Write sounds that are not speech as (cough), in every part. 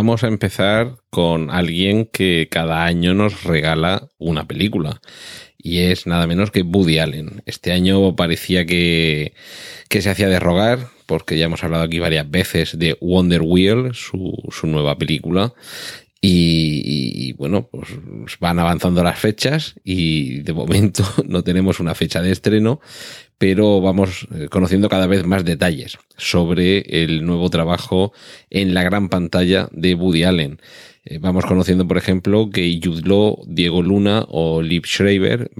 Vamos a empezar con alguien que cada año nos regala una película. Y es nada menos que Woody Allen. Este año parecía que, que se hacía de rogar, porque ya hemos hablado aquí varias veces de Wonder Wheel, su, su nueva película. Y, y, bueno, pues van avanzando las fechas y de momento (laughs) no tenemos una fecha de estreno, pero vamos eh, conociendo cada vez más detalles sobre el nuevo trabajo en la gran pantalla de Woody Allen. Eh, vamos conociendo, por ejemplo, que Jude Law, Diego Luna o Liv Schreiber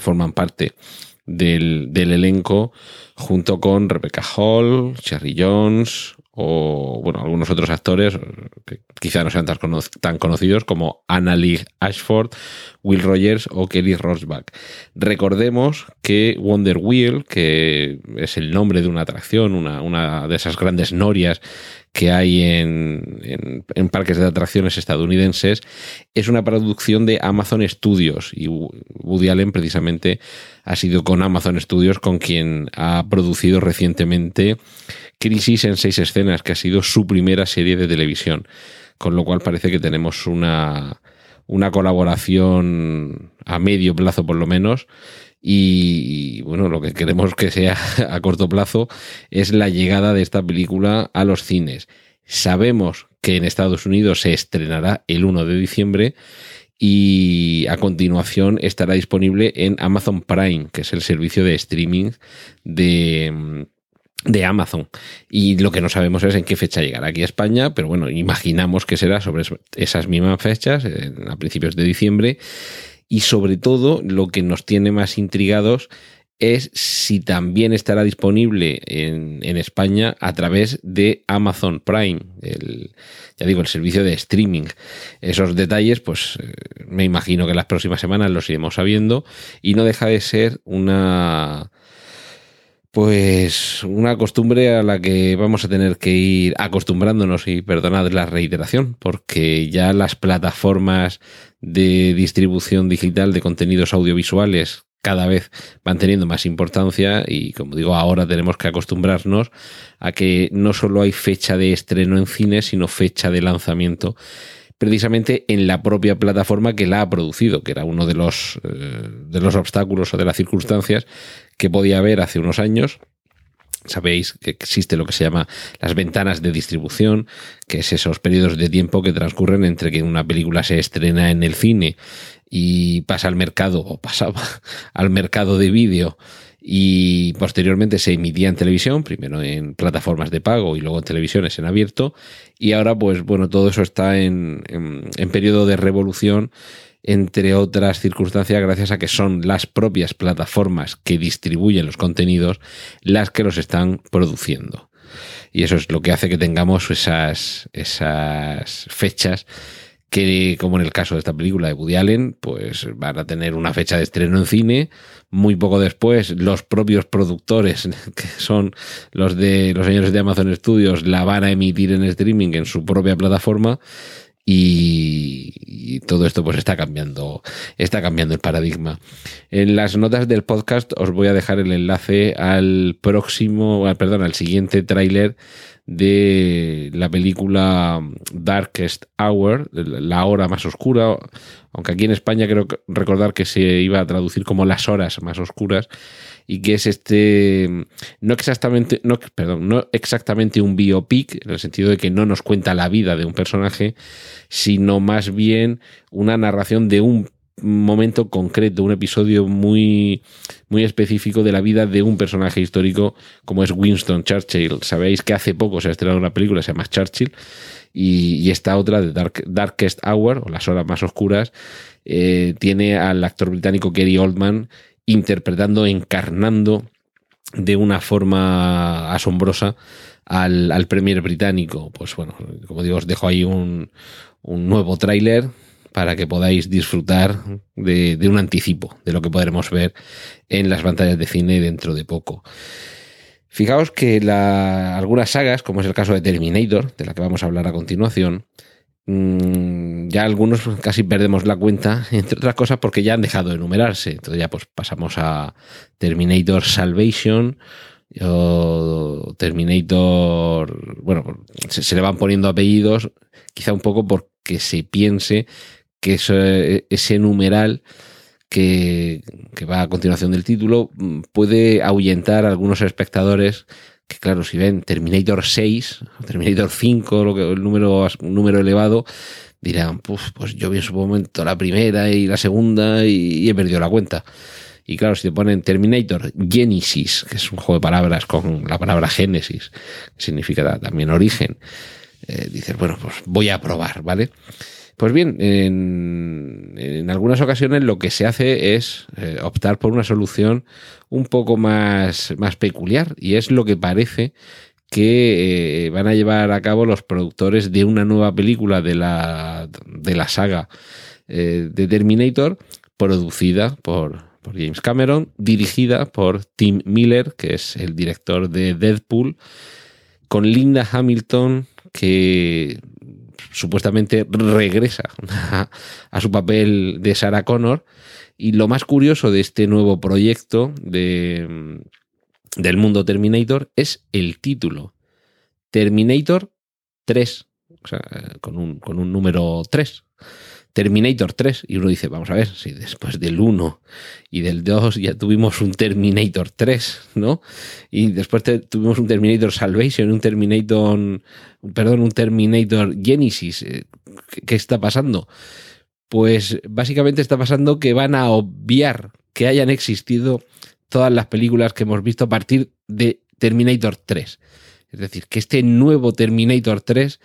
forman parte del, del elenco junto con Rebecca Hall, Cherry Jones, o bueno, algunos otros actores que quizá no sean tan, cono tan conocidos como Anna Lee Ashford, Will Rogers o Kelly Rosbach. Recordemos que Wonder Wheel, que es el nombre de una atracción, una, una de esas grandes norias que hay en, en, en, parques de atracciones estadounidenses, es una producción de Amazon Studios y Woody Allen precisamente ha sido con Amazon Studios con quien ha producido recientemente Crisis en seis escenas, que ha sido su primera serie de televisión. Con lo cual parece que tenemos una, una colaboración a medio plazo por lo menos. Y, bueno, lo que queremos que sea (laughs) a corto plazo es la llegada de esta película a los cines. Sabemos que en Estados Unidos se estrenará el 1 de diciembre y a continuación estará disponible en Amazon Prime, que es el servicio de streaming de de Amazon. Y lo que no sabemos es en qué fecha llegará aquí a España, pero bueno, imaginamos que será sobre esas mismas fechas, a principios de diciembre. Y sobre todo, lo que nos tiene más intrigados es si también estará disponible en, en España a través de Amazon Prime, el, ya digo, el servicio de streaming. Esos detalles, pues me imagino que las próximas semanas los iremos sabiendo y no deja de ser una pues una costumbre a la que vamos a tener que ir acostumbrándonos y perdonad la reiteración, porque ya las plataformas de distribución digital de contenidos audiovisuales cada vez van teniendo más importancia y como digo ahora tenemos que acostumbrarnos a que no solo hay fecha de estreno en cine sino fecha de lanzamiento precisamente en la propia plataforma que la ha producido, que era uno de los, eh, de los obstáculos o de las circunstancias que podía haber hace unos años. Sabéis que existe lo que se llama las ventanas de distribución, que es esos periodos de tiempo que transcurren entre que una película se estrena en el cine y pasa al mercado, o pasaba (laughs) al mercado de vídeo y posteriormente se emitía en televisión, primero en plataformas de pago y luego en televisiones en abierto. Y ahora, pues bueno, todo eso está en, en, en periodo de revolución entre otras circunstancias, gracias a que son las propias plataformas que distribuyen los contenidos las que los están produciendo. Y eso es lo que hace que tengamos esas, esas fechas que, como en el caso de esta película de Woody Allen, pues van a tener una fecha de estreno en cine. Muy poco después, los propios productores, (laughs) que son los de los señores de Amazon Studios, la van a emitir en streaming en su propia plataforma. Y, todo esto pues está cambiando, está cambiando el paradigma. En las notas del podcast os voy a dejar el enlace al próximo, perdón, al siguiente tráiler de la película Darkest Hour, la hora más oscura, aunque aquí en España creo recordar que se iba a traducir como las horas más oscuras y que es este no exactamente no perdón, no exactamente un biopic en el sentido de que no nos cuenta la vida de un personaje, sino más bien una narración de un momento concreto, un episodio muy, muy específico de la vida de un personaje histórico como es Winston Churchill. Sabéis que hace poco se ha estrenado una película, se llama Churchill, y, esta otra de Dark, Darkest Hour, o las horas más oscuras, eh, tiene al actor británico Gary Oldman interpretando, encarnando de una forma asombrosa al, al premier británico. Pues bueno, como digo, os dejo ahí un, un nuevo tráiler para que podáis disfrutar de, de, un anticipo de lo que podremos ver en las pantallas de cine dentro de poco. Fijaos que la, algunas sagas, como es el caso de Terminator, de la que vamos a hablar a continuación, ya algunos casi perdemos la cuenta, (laughs) entre otras cosas porque ya han dejado de numerarse. Entonces ya pues pasamos a Terminator Salvation o Terminator, bueno, se, se le van poniendo apellidos, quizá un poco porque se piense que eso, ese numeral que, que, va a continuación del título puede ahuyentar a algunos espectadores que claro, si ven Terminator 6, Terminator 5, lo que, el número, un número elevado, dirán, pues yo vi en su momento la primera y la segunda y, he perdido la cuenta. Y claro, si te ponen Terminator Genesis, que es un juego de palabras con la palabra Génesis, que significa también origen, eh, dices, bueno, pues voy a probar, ¿vale? Pues bien, en, en, algunas ocasiones lo que se hace es eh, optar por una solución un poco más, más peculiar y es lo que parece que eh, van a llevar a cabo los productores de una nueva película de la, de la saga eh, de Terminator, producida por, por James Cameron, dirigida por Tim Miller, que es el director de Deadpool, con Linda Hamilton, que supuestamente regresa a, su papel de Sarah Connor. Y lo más curioso de este nuevo proyecto de, del mundo Terminator es el título. Terminator 3. O sea, con un, con un número 3. Terminator 3. Y uno dice, vamos a ver, si después del 1 y del 2 ya tuvimos un Terminator 3, ¿no? Y después tuvimos un Terminator Salvation, un Terminator, perdón, un Terminator Genesis. ¿Qué, qué está pasando? Pues básicamente está pasando que van a obviar que hayan existido todas las películas que hemos visto a partir de Terminator 3. Es decir, que este nuevo Terminator 3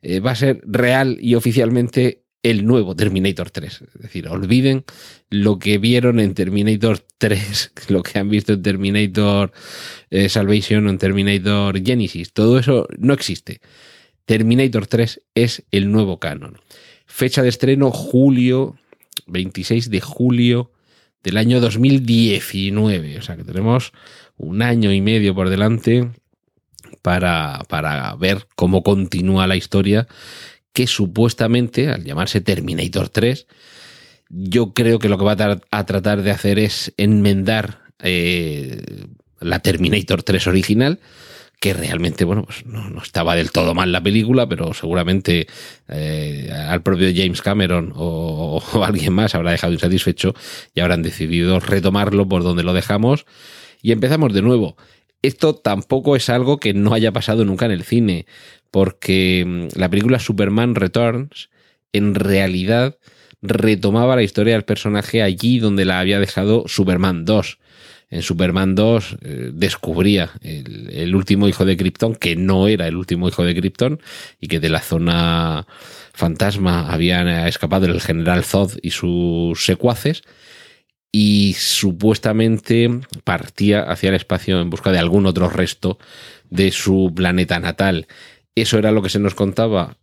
eh, va a ser real y oficialmente el nuevo Terminator 3. Es decir, olviden lo que vieron en Terminator 3, (laughs) lo que han visto en Terminator eh, Salvation o en Terminator Genesis. Todo eso no existe. Terminator 3 es el nuevo canon. Fecha de estreno julio, 26 de julio del año 2019. O sea que tenemos un año y medio por delante para, para ver cómo continúa la historia que supuestamente, al llamarse Terminator 3, yo creo que lo que va a, tratar de hacer es enmendar eh, la Terminator 3 original, que realmente, bueno, pues no, no, estaba del todo mal la película, pero seguramente eh, al propio James Cameron o, o, alguien más habrá dejado insatisfecho y habrán decidido retomarlo por donde lo dejamos y empezamos de nuevo. Esto tampoco es algo que no haya pasado nunca en el cine, porque la película Superman Returns en realidad retomaba la historia del personaje allí donde la había dejado Superman 2 en Superman 2 eh, descubría el, el, último hijo de Krypton, que no era el último hijo de Krypton, y que de la zona fantasma habían escapado el general Zod y sus secuaces, y supuestamente partía hacia el espacio en busca de algún otro resto de su planeta natal. Eso era lo que se nos contaba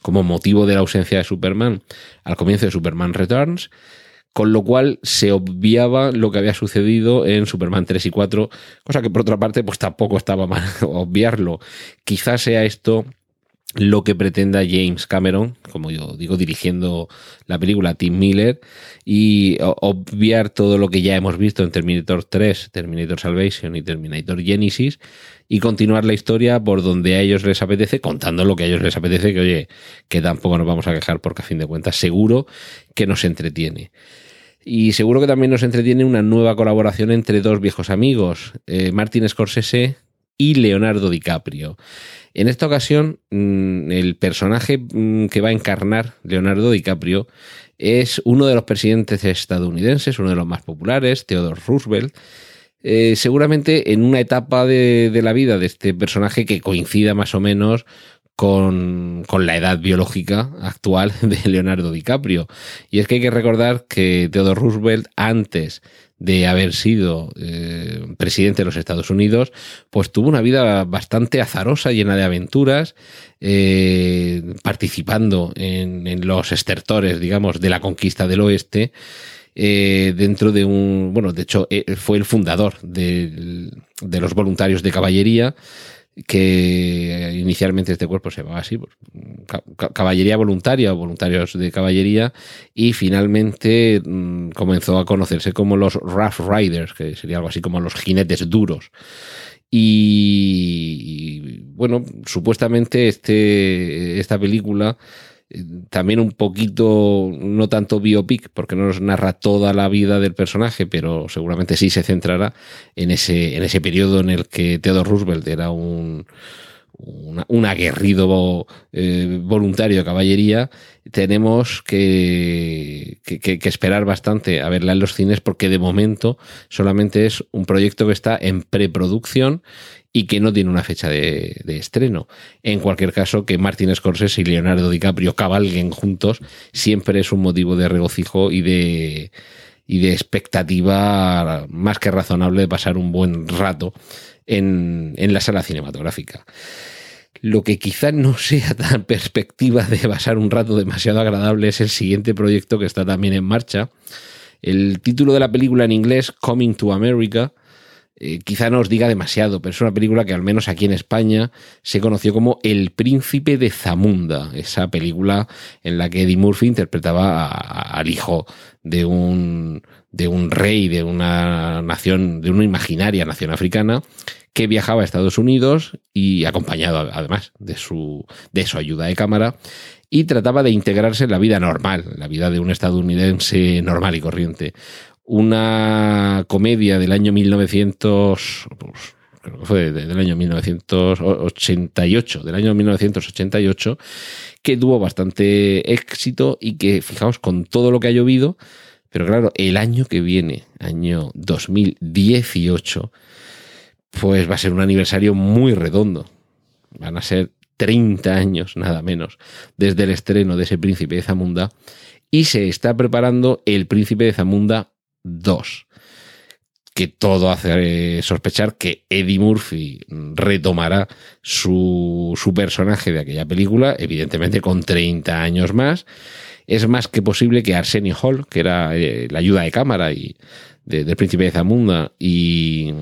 como motivo de la ausencia de Superman al comienzo de Superman Returns con lo cual se obviaba lo que había sucedido en Superman 3 y 4, cosa que por otra parte pues tampoco estaba mal (laughs) obviarlo. Quizás sea esto lo que pretenda James Cameron, como yo digo, dirigiendo la película Tim Miller, y obviar todo lo que ya hemos visto en Terminator 3, Terminator Salvation y Terminator Genesis, y continuar la historia por donde a ellos les apetece, contando lo que a ellos les apetece, que oye, que tampoco nos vamos a quejar porque a fin de cuentas seguro que nos entretiene. Y seguro que también nos entretiene una nueva colaboración entre dos viejos amigos, eh, Martin Scorsese y Leonardo DiCaprio. En esta ocasión, mm, el personaje mm, que va a encarnar Leonardo DiCaprio es uno de los presidentes estadounidenses, uno de los más populares, Theodore Roosevelt. Eh, seguramente en una etapa de, la vida de este personaje que coincida más o menos con, con, la edad biológica actual (laughs) de Leonardo DiCaprio. Y es que hay que recordar que Theodore Roosevelt, antes de haber sido eh, presidente de los Estados Unidos, pues tuvo una vida bastante azarosa, llena de aventuras, eh, participando en, los estertores, digamos, de la conquista del oeste, eh, dentro de un, bueno, de hecho, fue el fundador de los voluntarios de caballería, que inicialmente este cuerpo se llamaba así, pues, caballería voluntaria o voluntarios de caballería, y finalmente mmm, comenzó a conocerse como los Rough Riders, que sería algo así como los jinetes duros. Y, y bueno, supuestamente este, esta película también un poquito, no tanto biopic, porque no nos narra toda la vida del personaje, pero seguramente sí se centrará en ese, en ese periodo en el que Theodore Roosevelt era un, un aguerrido eh, voluntario de caballería, tenemos que, esperar bastante a verla en los cines porque de momento solamente es un proyecto que está en preproducción y que no tiene una fecha de, de, estreno. En cualquier caso, que Martin Scorsese y Leonardo DiCaprio cabalguen juntos siempre es un motivo de regocijo y de, y de expectativa más que razonable de pasar un buen rato en, la sala cinematográfica. Lo que quizá no sea tan perspectiva de pasar un rato demasiado agradable es el siguiente proyecto que está también en marcha. El título de la película en inglés, Coming to America, eh, quizá no os diga demasiado, pero es una película que al menos aquí en España se conoció como El Príncipe de Zamunda, esa película en la que Eddie Murphy interpretaba a, al hijo de un, de un rey de una nación, de una imaginaria nación africana, que viajaba a Estados Unidos y acompañado además de su, de su ayuda de cámara y trataba de integrarse en la vida normal, la vida de un estadounidense normal y corriente una comedia del año 1900, pues, creo que fue del año 1988, del año 1988, que tuvo bastante éxito y que, fijaos, con todo lo que ha llovido, pero claro, el año que viene, año 2018, pues va a ser un aniversario muy redondo. Van a ser 30 años, nada menos, desde el estreno de ese Príncipe de Zamunda. Y se está preparando el Príncipe de Zamunda 2. Que todo hace sospechar que Eddie Murphy retomará su, su personaje de aquella película, evidentemente con 30 años más. Es más que posible que Arsenio Hall, que era eh, la ayuda de cámara y de, del príncipe de Zamunda y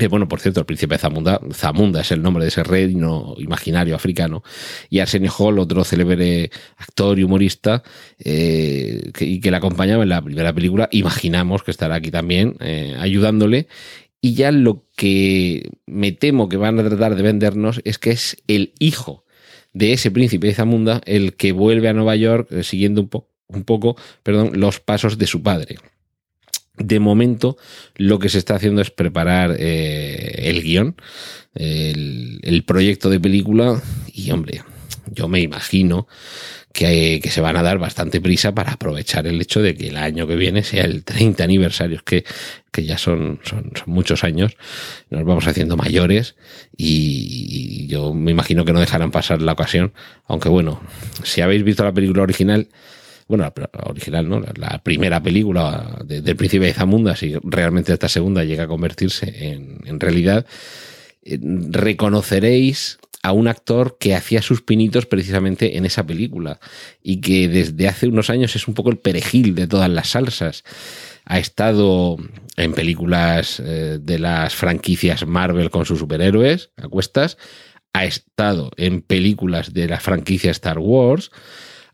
Eh, bueno, por cierto, el príncipe Zamunda, Zamunda es el nombre de ese reino imaginario africano, y Arsenio Hall, otro célebre actor y humorista, eh, que, y que le acompañaba en la primera película, imaginamos que estará aquí también eh, ayudándole. Y ya lo que me temo que van a tratar de vendernos es que es el hijo de ese príncipe de Zamunda el que vuelve a Nueva York siguiendo un, un poco perdón, los pasos de su padre. De momento, lo que se está haciendo es preparar eh, el guion, el, proyecto de película, y hombre, yo me imagino que, se van a dar bastante prisa para aprovechar el hecho de que el año que viene sea el 30 aniversario, es que, ya son, son, son, muchos años, nos vamos haciendo mayores y yo me imagino que no dejarán pasar la ocasión, aunque bueno, si habéis visto la película original, bueno, la, original, ¿no? La, primera película de, del Príncipe de Zamunda, si realmente esta segunda llega a convertirse en, en realidad, eh, reconoceréis a un actor que hacía sus pinitos precisamente en esa película y que desde hace unos años es un poco el perejil de todas las salsas. Ha estado en películas eh, de las franquicias Marvel con sus superhéroes a cuestas, ha estado en películas de la franquicia Star Wars,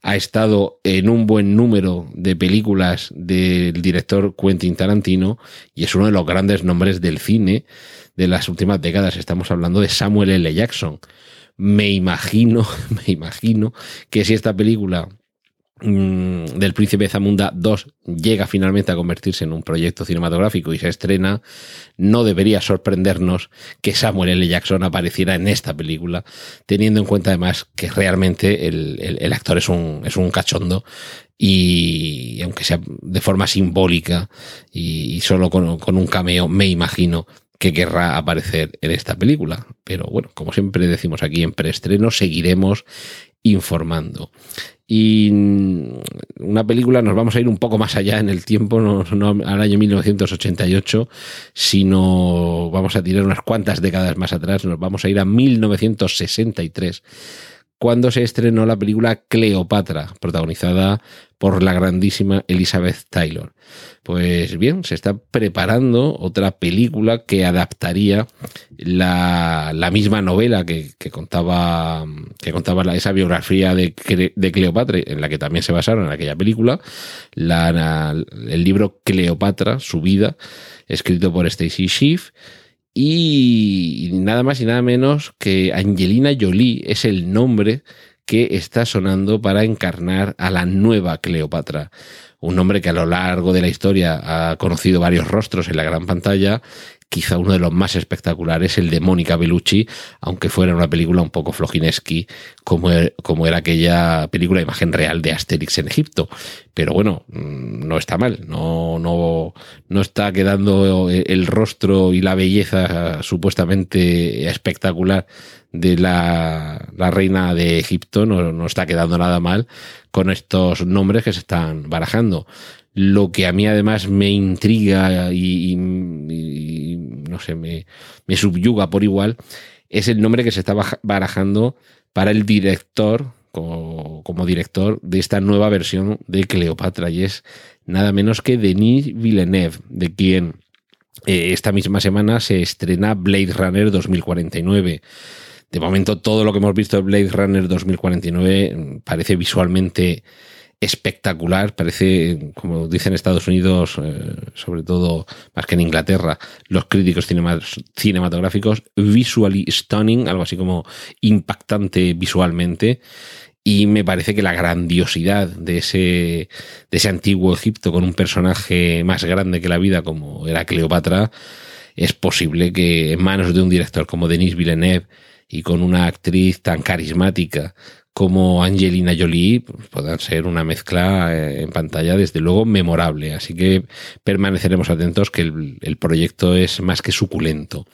ha estado en un buen número de películas del director Quentin Tarantino y es uno de los grandes nombres del cine de las últimas décadas. Estamos hablando de Samuel L. Jackson. Me imagino, (laughs) me imagino que si esta película del Príncipe Zamunda 2 llega finalmente a convertirse en un proyecto cinematográfico y se estrena, no debería sorprendernos que Samuel L. Jackson apareciera en esta película, teniendo en cuenta además que realmente el, el, el actor es un, es un cachondo y aunque sea de forma simbólica y, y solo con, con, un cameo, me imagino que querrá aparecer en esta película. Pero bueno, como siempre decimos aquí en preestreno, seguiremos informando. Y una película, nos vamos a ir un poco más allá en el tiempo, no, al año 1988, sino vamos a tirar unas cuantas décadas más atrás, nos vamos a ir a 1963 cuando se estrenó la película Cleopatra, protagonizada por la grandísima Elizabeth Taylor. Pues bien, se está preparando otra película que adaptaría la, misma novela que, contaba, que contaba esa biografía de, de, Cleopatra, en la que también se basaron en aquella película, el libro Cleopatra, su vida, escrito por Stacy Schiff y nada más y nada menos que Angelina Jolie es el nombre que está sonando para encarnar a la nueva Cleopatra. Un nombre que a lo largo de la historia ha conocido varios rostros en la gran pantalla quizá uno de los más espectaculares, el de Mónica Bellucci, aunque fuera una película un poco flojineski, como, er, como era aquella película de imagen real de Asterix en Egipto. Pero bueno, mm, no está mal, no, no, no está quedando el rostro y la belleza supuestamente espectacular de la, la reina de Egipto, no, no está quedando nada mal con estos nombres que se están barajando. Lo que a mí además me intriga y, no sé, me, subyuga por igual es el nombre que se está barajando para el director, como, director de esta nueva versión de Cleopatra, y es nada menos que Denis Villeneuve, de quien eh, esta misma semana se estrena Blade Runner 2049. De momento, todo lo que hemos visto de Blade Runner 2049 parece visualmente espectacular, parece, como dicen Estados Unidos, eh, sobre todo más que en Inglaterra, los críticos cinematográficos, visually stunning, algo así como impactante visualmente. Y me parece que la grandiosidad de ese, de ese antiguo Egipto con un personaje más grande que la vida como era Cleopatra, es posible que en manos de un director como Denis Villeneuve y con una actriz tan carismática como Angelina Jolie puedan ser una mezcla eh, en pantalla desde luego memorable. Así que permaneceremos atentos que el, proyecto es más que suculento.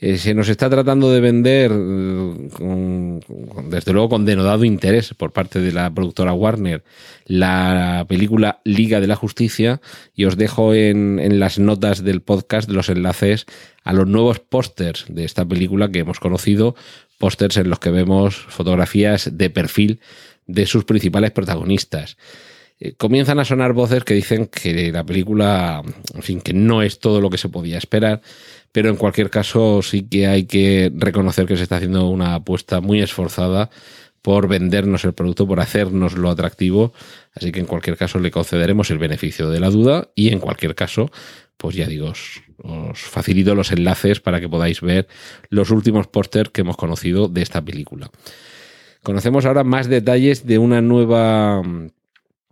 Eh, se nos está tratando de vender, eh, desde luego con denodado interés por parte de la productora Warner, la película Liga de la Justicia y os dejo en las notas del podcast los enlaces a los nuevos pósters de esta película que hemos conocido pósters en los que vemos fotografías de perfil de sus principales protagonistas. Eh, comienzan a sonar voces que dicen que la película, en fin, que no es todo lo que se podía esperar, pero en cualquier caso sí que hay que reconocer que se está haciendo una apuesta muy esforzada por vendernos el producto, por hacernos lo atractivo. Así que en cualquier caso le concederemos el beneficio de la duda y en cualquier caso, pues ya digo, os, facilito los enlaces para que podáis ver los últimos pósters que hemos conocido de esta película. Conocemos ahora más detalles de una nueva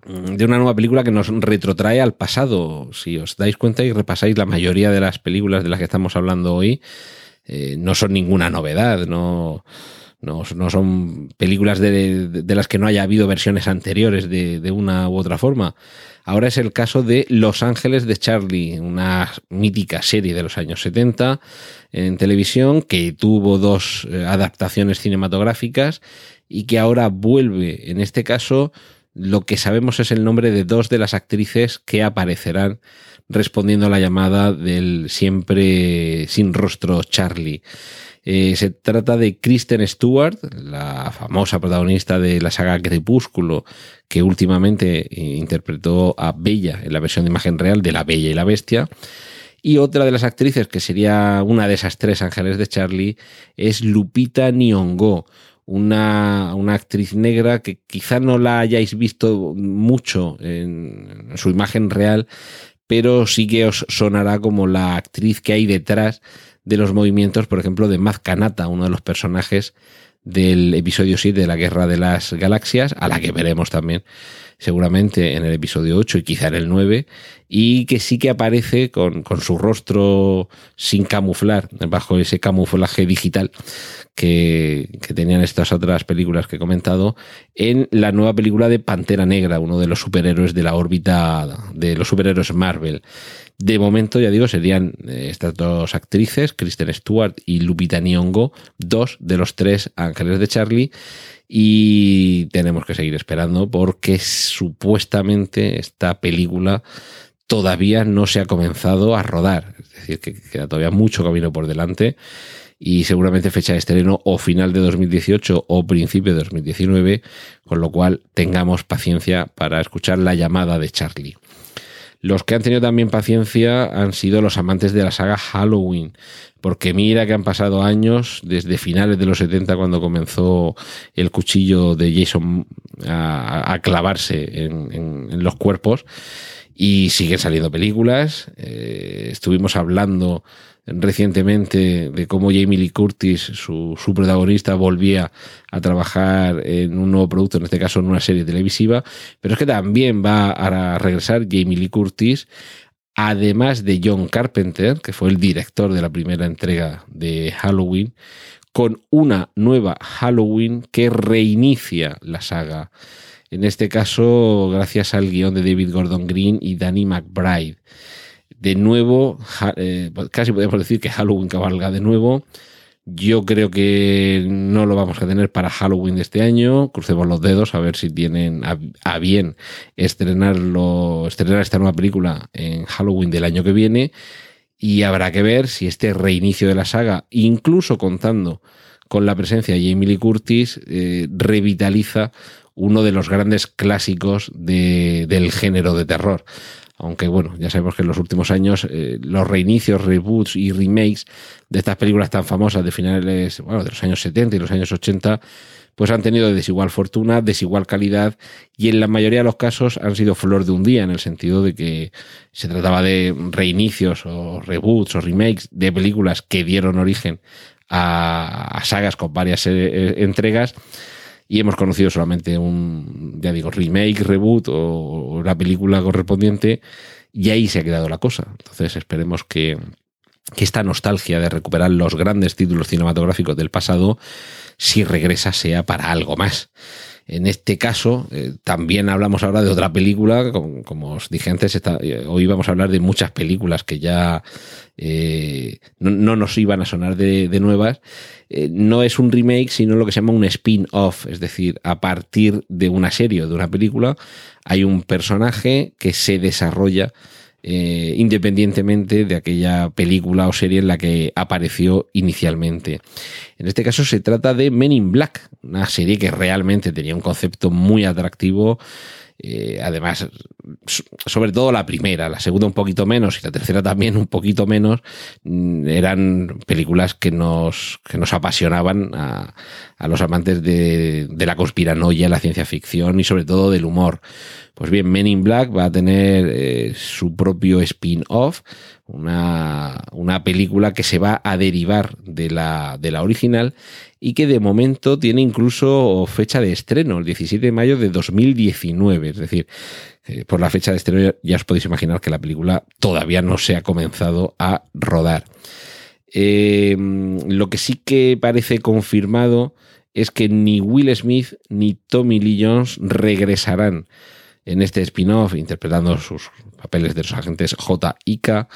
de una nueva película que nos retrotrae al pasado. Si os dais cuenta y repasáis la mayoría de las películas de las que estamos hablando hoy, eh, no son ninguna novedad, no, no, son películas de, las que no haya habido versiones anteriores de, de, una u otra forma. Ahora es el caso de Los Ángeles de Charlie, una mítica serie de los años 70 en televisión que tuvo dos eh, adaptaciones cinematográficas y que ahora vuelve, en este caso, lo que sabemos es el nombre de dos de las actrices que aparecerán respondiendo a la llamada del siempre sin rostro Charlie. Eh, se trata de Kristen Stewart, la famosa protagonista de la saga Crepúsculo, que últimamente interpretó a Bella en la versión de imagen real de La Bella y la Bestia. Y otra de las actrices, que sería una de esas tres ángeles de Charlie, es Lupita Nyong'o, una, una, actriz negra que quizá no la hayáis visto mucho en su imagen real, pero sí que os sonará como la actriz que hay detrás de los movimientos, por ejemplo, de Maz Kanata, uno de los personajes del episodio 7 de la Guerra de las Galaxias, a la que veremos también seguramente en el episodio 8 y quizá en el 9, y que sí que aparece con, con su rostro sin camuflar, bajo ese camuflaje digital que, que, tenían estas otras películas que he comentado, en la nueva película de Pantera Negra, uno de los superhéroes de la órbita de los superhéroes Marvel. De momento, ya digo, serían eh, estas dos actrices, Kristen Stewart y Lupita Nyong'o, dos de los tres ángeles de Charlie. Y tenemos que seguir esperando porque supuestamente esta película todavía no se ha comenzado a rodar. Es decir, que queda todavía mucho camino por delante y seguramente fecha de estreno o final de 2018 o principio de 2019, con lo cual tengamos paciencia para escuchar la llamada de Charlie. Los que han tenido también paciencia han sido los amantes de la saga Halloween, porque mira que han pasado años, desde finales de los 70 cuando comenzó el cuchillo de Jason a, clavarse en, los cuerpos, y siguen saliendo películas. Eh, estuvimos hablando recientemente de cómo Jamie Lee Curtis, su, protagonista, volvía a trabajar en un nuevo producto, en este caso en una serie televisiva, pero es que también va a regresar Jamie Lee Curtis, además de John Carpenter, que fue el director de la primera entrega de Halloween, con una nueva Halloween que reinicia la saga. En este caso, gracias al guion de David Gordon Green y Danny McBride de nuevo, eh, pues casi podemos decir que Halloween cabalga de nuevo. Yo creo que no lo vamos a tener para Halloween de este año. Crucemos los dedos a ver si tienen a, bien estrenarlo, estrenar esta nueva película en Halloween del año que viene. Y habrá que ver si este reinicio de la saga, incluso contando con la presencia de Jamie Lee Curtis, eh, revitaliza uno de los grandes clásicos del género de terror aunque bueno, ya sabemos que en los últimos años eh, los reinicios, reboots y remakes de estas películas tan famosas de finales, bueno, de los años 70 y los años 80, pues han tenido desigual fortuna, desigual calidad y en la mayoría de los casos han sido flor de un día en el sentido de que se trataba de reinicios o reboots o remakes de películas que dieron origen a, sagas con varias eh, entregas y hemos conocido solamente un, ya digo, remake, reboot o, la película correspondiente y ahí se ha quedado la cosa. Entonces esperemos que, que esta nostalgia de recuperar los grandes títulos cinematográficos del pasado, si regresa, sea para algo más. En este caso, eh, también hablamos ahora de otra película, como, os dije antes, eh, hoy vamos a hablar de muchas películas que ya eh, no, nos iban a sonar de, nuevas. no es un remake, sino lo que se llama un spin-off, es decir, a partir de una serie o de una película, hay un personaje que se desarrolla eh, independientemente de aquella película o serie en la que apareció inicialmente. En este caso se trata de Men in Black, una serie que realmente tenía un concepto muy atractivo. Eh, además, sobre todo la primera, la segunda un poquito menos y la tercera también un poquito menos, mm, eran películas que nos, que nos apasionaban a, a los amantes de, de la conspiranoia, la ciencia ficción y sobre todo del humor. Pues bien, Men in Black va a tener eh, su propio spin-off, una, una, película que se va a derivar de la, de la original y que de momento tiene incluso fecha de estreno, el 17 de mayo de 2019. Es decir, eh, por la fecha de estreno ya os podéis imaginar que la película todavía no se ha comenzado a rodar. Eh, lo que sí que parece confirmado es que ni Will Smith ni Tommy Lee Jones regresarán en este spin-off interpretando sus papeles de los agentes J y K,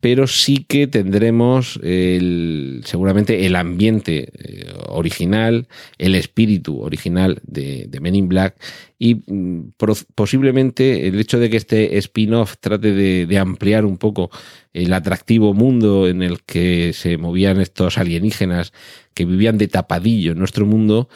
pero sí que tendremos el, seguramente el ambiente eh, original, el espíritu original de, Men in Black y mm, posiblemente el hecho de que este spin-off trate de, de, ampliar un poco el atractivo mundo en el que se movían estos alienígenas que vivían de tapadillo en nuestro mundo,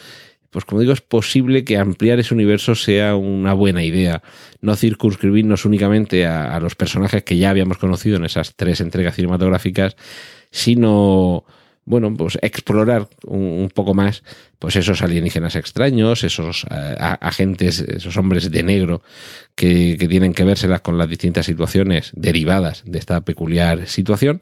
pues como digo, es posible que ampliar ese universo sea una buena idea. No circunscribirnos únicamente a, los personajes que ya habíamos conocido en esas tres entregas cinematográficas, sino bueno, pues explorar un, poco más pues esos alienígenas extraños, esos eh, agentes, esos hombres de negro que, tienen que vérselas con las distintas situaciones derivadas de esta peculiar situación.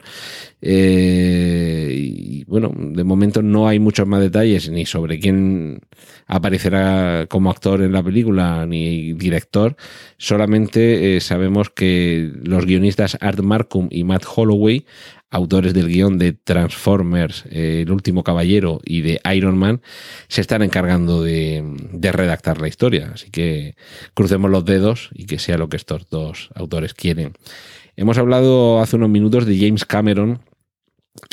Eh, y bueno, de momento no hay muchos más detalles ni sobre quién aparecerá como actor en la película ni director, solamente eh, sabemos que los guionistas Art Markham y Matt Holloway autores del guion de Transformers, eh, El último caballero y de Iron Man, se están encargando de, redactar la historia. Así que crucemos los dedos y que sea lo que estos dos autores quieren. Hemos hablado hace unos minutos de James Cameron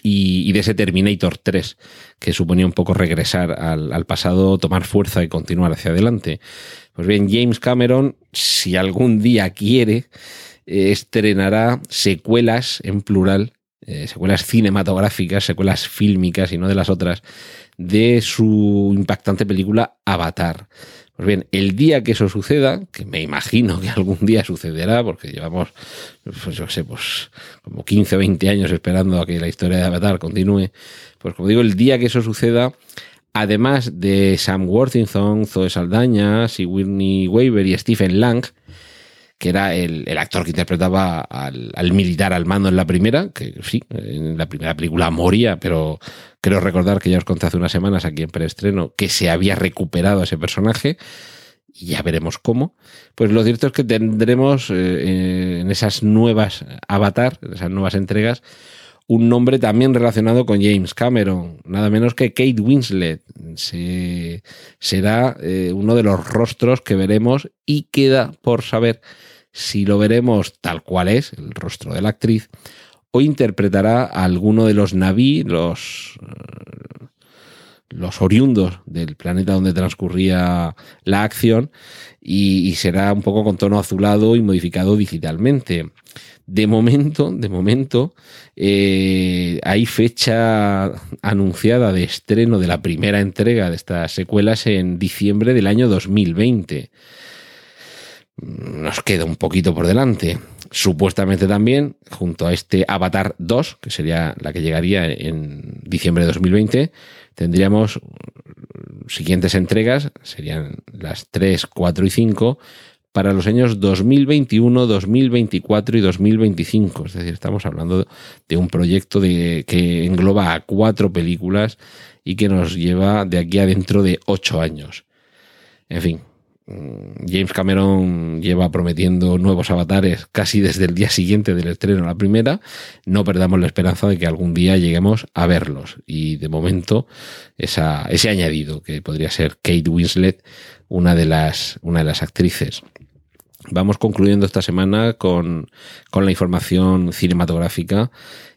y, de ese Terminator 3, que suponía un poco regresar al, pasado, tomar fuerza y continuar hacia adelante. Pues bien, James Cameron, si algún día quiere, eh, estrenará secuelas en plural, eh, secuelas cinematográficas, secuelas fílmicas y no de las otras, de su impactante película Avatar. Pues bien, el día que eso suceda, que me imagino que algún día sucederá, porque llevamos, pues yo sé, pues como 15 o 20 años esperando a que la historia de Avatar continúe, pues como digo, el día que eso suceda, además de Sam Worthington, Zoe Saldaña, Sigourney Weaver y Stephen Lang, que era el, actor que interpretaba al, militar al mando en la primera, que sí, en la primera película moría, pero creo recordar que ya os conté hace unas semanas aquí en preestreno que se había recuperado ese personaje, y ya veremos cómo. Pues lo cierto es que tendremos eh, en esas nuevas Avatar, en esas nuevas entregas, un nombre también relacionado con James Cameron, nada menos que Kate Winslet. Se, será eh, uno de los rostros que veremos y queda por saber si lo veremos tal cual es, el rostro de la actriz, o interpretará a alguno de los Naví, los, eh, los oriundos del planeta donde transcurría la acción, y, será un poco con tono azulado y modificado digitalmente. De momento, de momento, eh, hay fecha anunciada de estreno de la primera entrega de estas secuelas en diciembre del año 2020 nos queda un poquito por delante. Supuestamente también, junto a este Avatar 2, que sería la que llegaría en diciembre de 2020, tendríamos siguientes entregas, serían las 3, 4 y 5, para los años 2021, 2024 y 2025. Es decir, estamos hablando de un proyecto de, que engloba a cuatro películas y que nos lleva de aquí a dentro de ocho años. En fin, James Cameron lleva prometiendo nuevos avatares casi desde el día siguiente del estreno la primera. No perdamos la esperanza de que algún día lleguemos a verlos. Y de momento, ese añadido, que podría ser Kate Winslet, una de las, una de las actrices. Vamos concluyendo esta semana con, con la información cinematográfica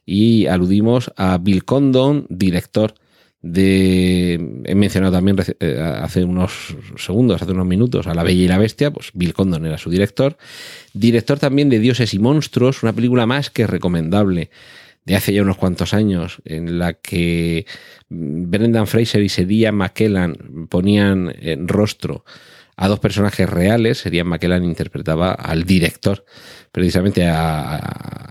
y aludimos a Bill Condon, director de he mencionado también eh, hace unos segundos, hace unos minutos a La Bella y la Bestia, pues Bill Condon era su director, director también de Dioses y Monstruos, una película más que recomendable de hace ya unos cuantos años, en la que Brendan Fraser y Sedia McKellan ponían en rostro a dos personajes reales. Sería McKellan interpretaba al director, precisamente a,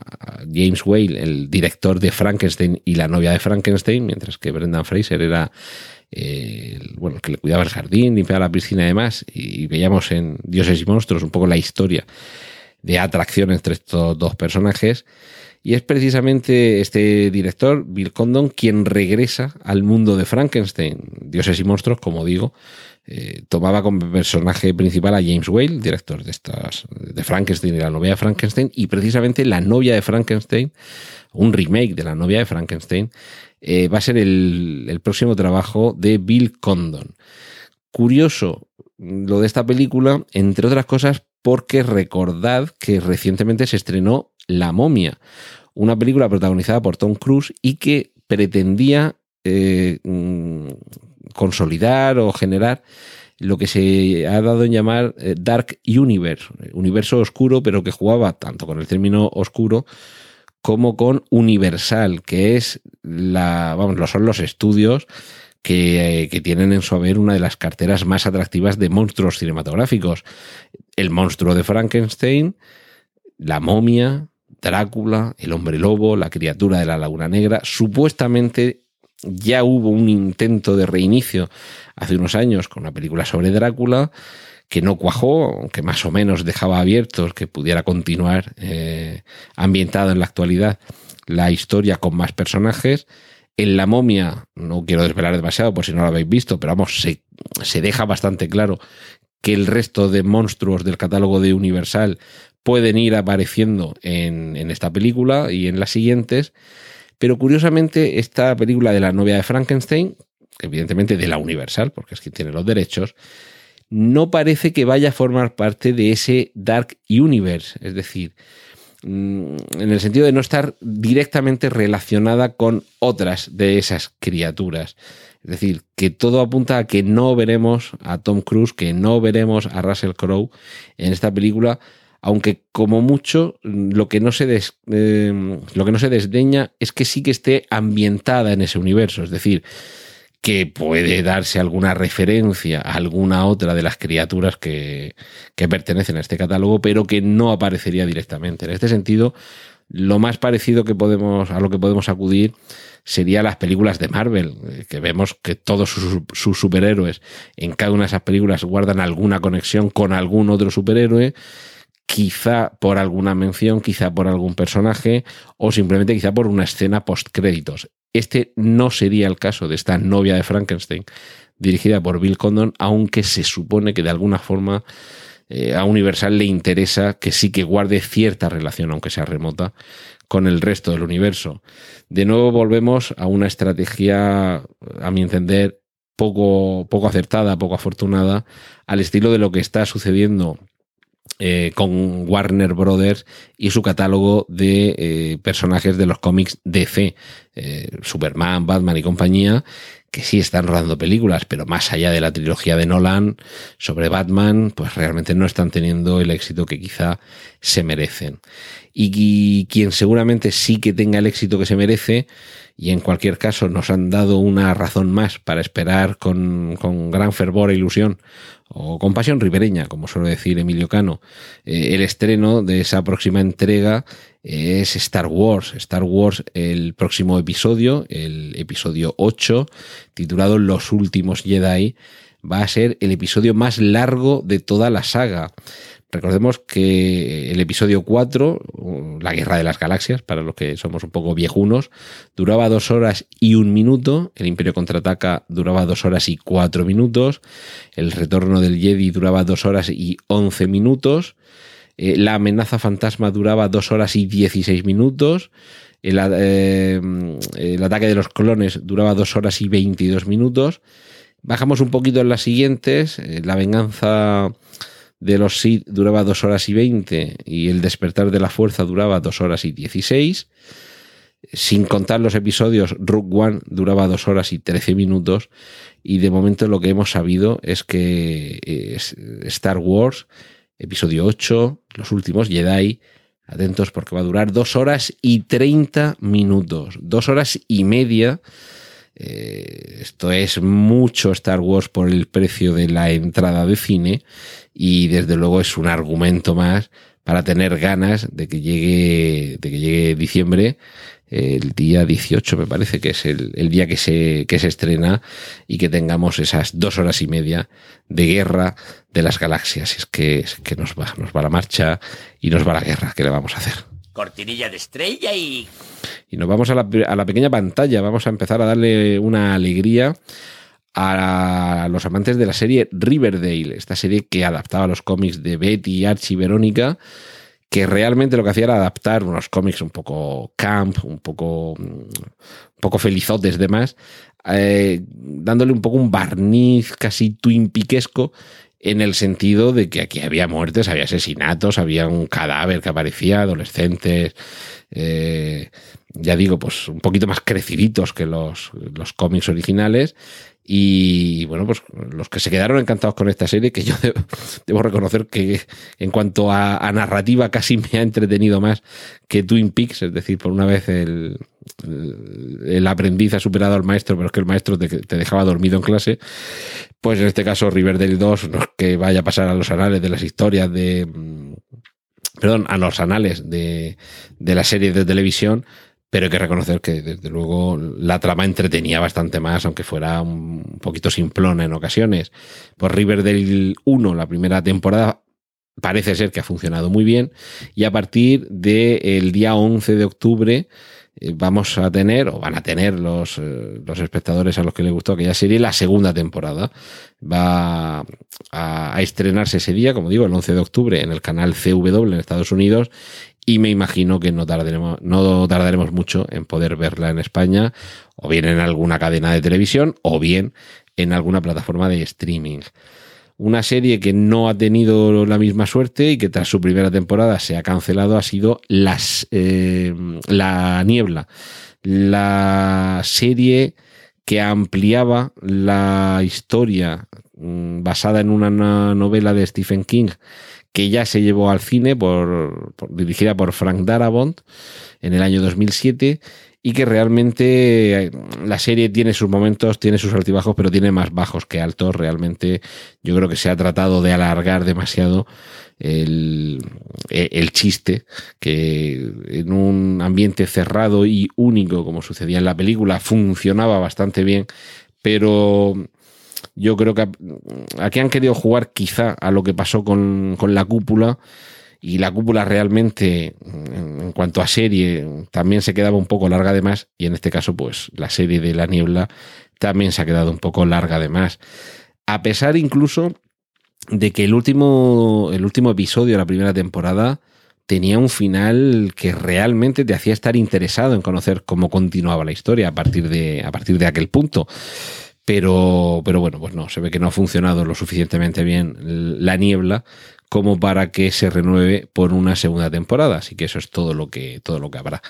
James Whale, el director de Frankenstein y la novia de Frankenstein, mientras que Brendan Fraser era eh, el, bueno, que le cuidaba el jardín, limpiaba la piscina y demás. Y veíamos en Dioses y Monstruos un poco la historia de atracción entre estos dos personajes. Y es precisamente este director, Bill Condon, quien regresa al mundo de Frankenstein, Dioses y Monstruos, como digo, eh, tomaba como personaje principal a James Whale, director de estas de Frankenstein y la novia de Frankenstein, y precisamente la novia de Frankenstein, un remake de la novia de Frankenstein, eh, va a ser el, próximo trabajo de Bill Condon. Curioso lo de esta película, entre otras cosas, porque recordad que recientemente se estrenó La momia, una película protagonizada por Tom Cruise y que pretendía eh, mm, consolidar o generar lo que se ha dado en llamar eh, Dark Universe, universo oscuro, pero que jugaba tanto con el término oscuro como con Universal, que es la, vamos, son los estudios que, que, tienen en su haber una de las carteras más atractivas de monstruos cinematográficos. El monstruo de Frankenstein, la momia, Drácula, el hombre lobo, la criatura de la laguna negra, supuestamente ya hubo un intento de reinicio hace unos años con una película sobre Drácula que no cuajó, aunque más o menos dejaba abiertos que pudiera continuar eh, ambientado en la actualidad la historia con más personajes. En La momia, no quiero desvelar demasiado por si no lo habéis visto, pero vamos, se, se deja bastante claro que el resto de monstruos del catálogo de Universal pueden ir apareciendo en, en esta película y en las siguientes. Pero curiosamente, esta película de la novia de Frankenstein, evidentemente de la Universal, porque es quien tiene los derechos, no parece que vaya a formar parte de ese Dark Universe. Es decir, mm, en el sentido de no estar directamente relacionada con otras de esas criaturas. Es decir, que todo apunta a que no veremos a Tom Cruise, que no veremos a Russell Crowe en esta película, aunque como mucho lo que no se eh, lo que no se desdeña es que sí que esté ambientada en ese universo, es decir, que puede darse alguna referencia a alguna otra de las criaturas que, que pertenecen a este catálogo, pero que no aparecería directamente. En este sentido, lo más parecido que podemos a lo que podemos acudir sería las películas de Marvel, eh, que vemos que todos sus, superhéroes en cada una de esas películas guardan alguna conexión con algún otro superhéroe, quizá por alguna mención, quizá por algún personaje o simplemente quizá por una escena post créditos. Este no sería el caso de esta novia de Frankenstein dirigida por Bill Condon, aunque se supone que de alguna forma eh, a Universal le interesa que sí que guarde cierta relación, aunque sea remota, con el resto del universo. De nuevo volvemos a una estrategia, a mi entender, poco, poco acertada, poco afortunada, al estilo de lo que está sucediendo eh, con Warner Brothers y su catálogo de eh, personajes de los cómics DC, eh, Superman, Batman y compañía, que sí están rodando películas, pero más allá de la trilogía de Nolan sobre Batman, pues realmente no están teniendo el éxito que quizá se merecen. Y, quien seguramente sí que tenga el éxito que se merece, y en cualquier caso nos han dado una razón más para esperar con, con gran fervor e ilusión, o con pasión ribereña, como suele decir Emilio Cano, eh, el estreno de esa próxima entrega es Star Wars. Star Wars, el próximo episodio, el episodio 8, titulado Los últimos Jedi, va a ser el episodio más largo de toda la saga. Recordemos que el episodio 4, La Guerra de las Galaxias, para los que somos un poco viejunos, duraba dos horas y un minuto, El Imperio contraataca duraba dos horas y cuatro minutos, El Retorno del Jedi duraba dos horas y once minutos, eh, la amenaza fantasma duraba dos horas y 16 minutos. Eh, el, ataque de los clones duraba dos horas y 22 minutos. Bajamos un poquito en las siguientes. Eh, la venganza de los Sith duraba dos horas y 20 y el despertar de la fuerza duraba dos horas y 16. Sin contar los episodios, Rook One duraba dos horas y 13 minutos. Y de momento lo que hemos sabido es que Star Wars episodio 8, los últimos Jedi. Atentos porque va a durar dos horas y 30 minutos, dos horas y media. Eh, esto es mucho Star Wars por el precio de la entrada de cine y desde luego es un argumento más para tener ganas de que llegue, de que llegue diciembre el día 18 me parece que es el, día que se, que se estrena y que tengamos esas dos horas y media de guerra de las galaxias. Es que, es que nos va, nos va la marcha y nos va la guerra. ¿Qué le vamos a hacer? Cortinilla de estrella y... Y nos vamos a la, a la pequeña pantalla. Vamos a empezar a darle una alegría a los amantes de la serie Riverdale, esta serie que adaptaba los cómics de Betty, Archie y Verónica que realmente lo que hacía era adaptar unos cómics un poco camp, un poco, un poco felizotes demás, eh, dándole un poco un barniz casi twin piquesco en el sentido de que aquí había muertes, había asesinatos, había un cadáver que aparecía, adolescentes, eh, ya digo, pues un poquito más creciditos que los, los cómics originales y bueno, pues los que se quedaron encantados con esta serie, que yo debo, reconocer que en cuanto a, narrativa casi me ha entretenido más que Twin Peaks, es decir, por una vez el, el, aprendiz ha superado al maestro, pero es que el maestro te, dejaba dormido en clase, pues en este caso Riverdale 2 no es que vaya a pasar a los anales de las historias de... Perdón, a los anales de, de la serie de televisión, pero hay que reconocer que desde luego la trama entretenía bastante más, aunque fuera un poquito simplona en ocasiones. Por Riverdale 1, la primera temporada, parece ser que ha funcionado muy bien y a partir del día 11 de octubre eh, vamos a tener, o van a tener los, eh, los espectadores a los que les gustó aquella serie, la segunda temporada. Va a, a, estrenarse ese día, como digo, el 11 de octubre en el canal CW en Estados Unidos y me imagino que no tardaremos, no tardaremos mucho en poder verla en España, o bien en alguna cadena de televisión, o bien en alguna plataforma de streaming. Una serie que no ha tenido la misma suerte y que tras su primera temporada se ha cancelado ha sido las, eh, La Niebla. La serie que ampliaba la historia mm, basada en una novela de Stephen King que ya se llevó al cine por, dirigida por Frank Darabont en el año 2007 y que realmente eh, la serie tiene sus momentos, tiene sus altibajos, pero tiene más bajos que altos. Realmente yo creo que se ha tratado de alargar demasiado el, e, el, chiste, que en un ambiente cerrado y único, como sucedía en la película, funcionaba bastante bien, pero yo creo que aquí han querido jugar quizá a lo que pasó con, con la cúpula y la cúpula realmente, en cuanto a serie, también se quedaba un poco larga de más, y en este caso, pues la serie de La Niebla también se ha quedado un poco larga de más. A pesar incluso de que el último, el último episodio de la primera temporada tenía un final que realmente te hacía estar interesado en conocer cómo continuaba la historia a partir de, a partir de aquel punto. Pero, pero bueno, pues no, se ve que no ha funcionado lo suficientemente bien la niebla como para que se renueve por una segunda temporada. Así que eso es todo lo que, todo lo que habrá.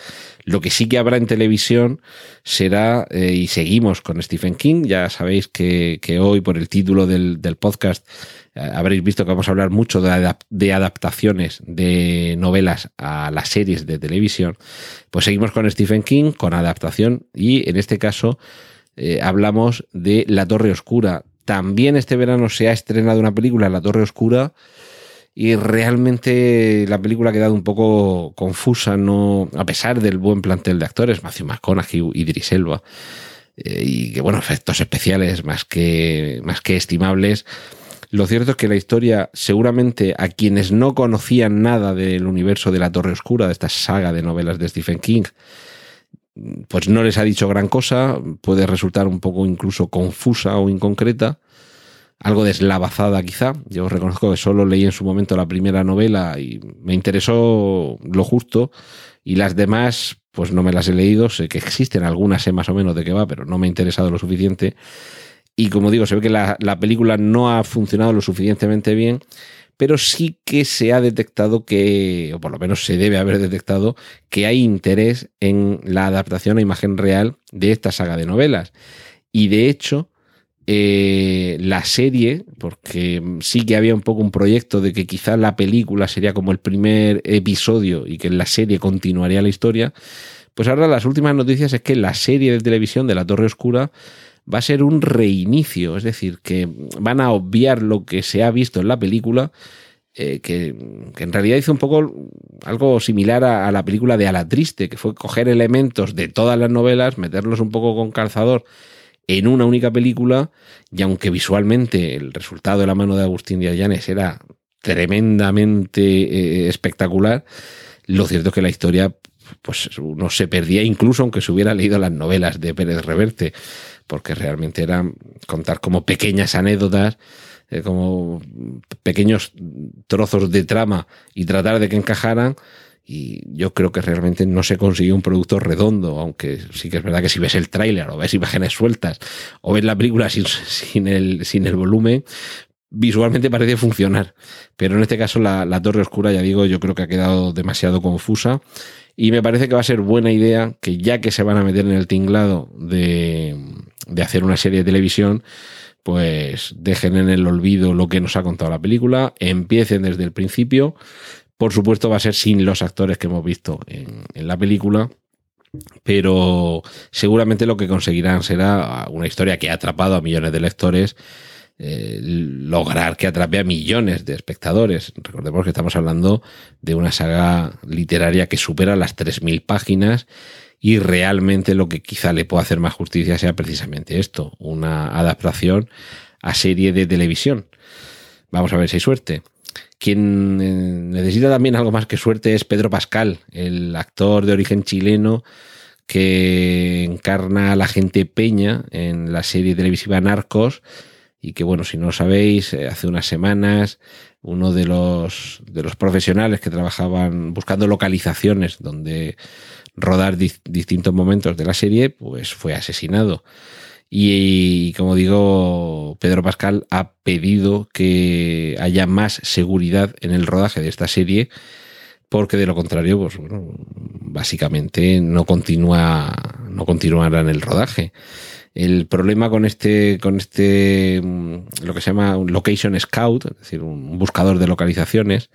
Lo que sí que habrá en televisión será, eh, y seguimos con Stephen King, ya sabéis que, hoy por el título del, podcast eh, habréis visto que vamos a hablar mucho de, de, adaptaciones de novelas a las series de televisión. Pues seguimos con Stephen King, con adaptación, y en este caso eh, hablamos de La Torre Oscura. También este verano se ha estrenado una película, La Torre Oscura, y realmente la película ha quedado un poco confusa, no, a pesar del buen plantel de actores, Matthew McConaughey, Idris Elba, eh, y que bueno, efectos especiales más que, más que estimables. Lo cierto es que la historia, seguramente a quienes no conocían nada del universo de la Torre Oscura, de esta saga de novelas de Stephen King, pues no les ha dicho gran cosa, puede resultar un poco incluso confusa o inconcreta, algo deslavazada quizá. Yo reconozco que solo leí en su momento la primera novela y me interesó lo justo y las demás pues no me las he leído, sé que existen algunas, sé más o menos de qué va, pero no me ha interesado lo suficiente. Y como digo, se ve que la, la película no ha funcionado lo suficientemente bien, pero sí que se ha detectado que, o por lo menos se debe haber detectado, que hay interés en la adaptación a imagen real de esta saga de novelas. Y de hecho, eh, la serie, porque sí que había un poco un proyecto de que quizá la película sería como el primer episodio y que en la serie continuaría la historia, pues ahora las últimas noticias es que la serie de televisión de La Torre Oscura va a ser un reinicio, es decir, que van a obviar lo que se ha visto en la película, eh, que, en realidad hizo un poco algo similar a, la película de A la Triste, que fue coger elementos de todas las novelas, meterlos un poco con calzador en una única película y aunque visualmente el resultado de la mano de Agustín Díaz Llanes era tremendamente eh, espectacular, lo cierto es que la historia pues uno se perdía incluso aunque se hubiera leído las novelas de Pérez Reverte, porque realmente eran contar como pequeñas anécdotas, eh, como pequeños trozos de trama y tratar de que encajaran y yo creo que realmente no se consiguió un producto redondo, aunque sí que es verdad que si ves el tráiler o ves imágenes sueltas o ves la película sin, sin, el, sin el volumen, visualmente parece funcionar. Pero en este caso la, la, Torre Oscura, ya digo, yo creo que ha quedado demasiado confusa y me parece que va a ser buena idea que ya que se van a meter en el tinglado de, de hacer una serie de televisión, pues dejen en el olvido lo que nos ha contado la película, empiecen desde el principio por supuesto va a ser sin los actores que hemos visto en, la película, pero seguramente lo que conseguirán será una historia que ha atrapado a millones de lectores, eh, lograr que atrape a millones de espectadores. Recordemos que estamos hablando de una saga literaria que supera las 3.000 páginas y realmente lo que quizá le pueda hacer más justicia sea precisamente esto, una adaptación a serie de televisión. Vamos a ver si hay suerte. Quien eh, necesita también algo más que suerte es Pedro Pascal, el actor de origen chileno que encarna a la gente Peña en la serie televisiva Narcos y que bueno, si no lo sabéis, eh, hace unas semanas uno de los, de los profesionales que trabajaban buscando localizaciones donde rodar distintos momentos de la serie, pues fue asesinado. Y, como digo, Pedro Pascal ha pedido que haya más seguridad en el rodaje de esta serie, porque de lo contrario, pues bueno, básicamente no continúa, no continuará en el rodaje. El problema con este, con este, mm, lo que se llama un location scout, es decir, un buscador de localizaciones,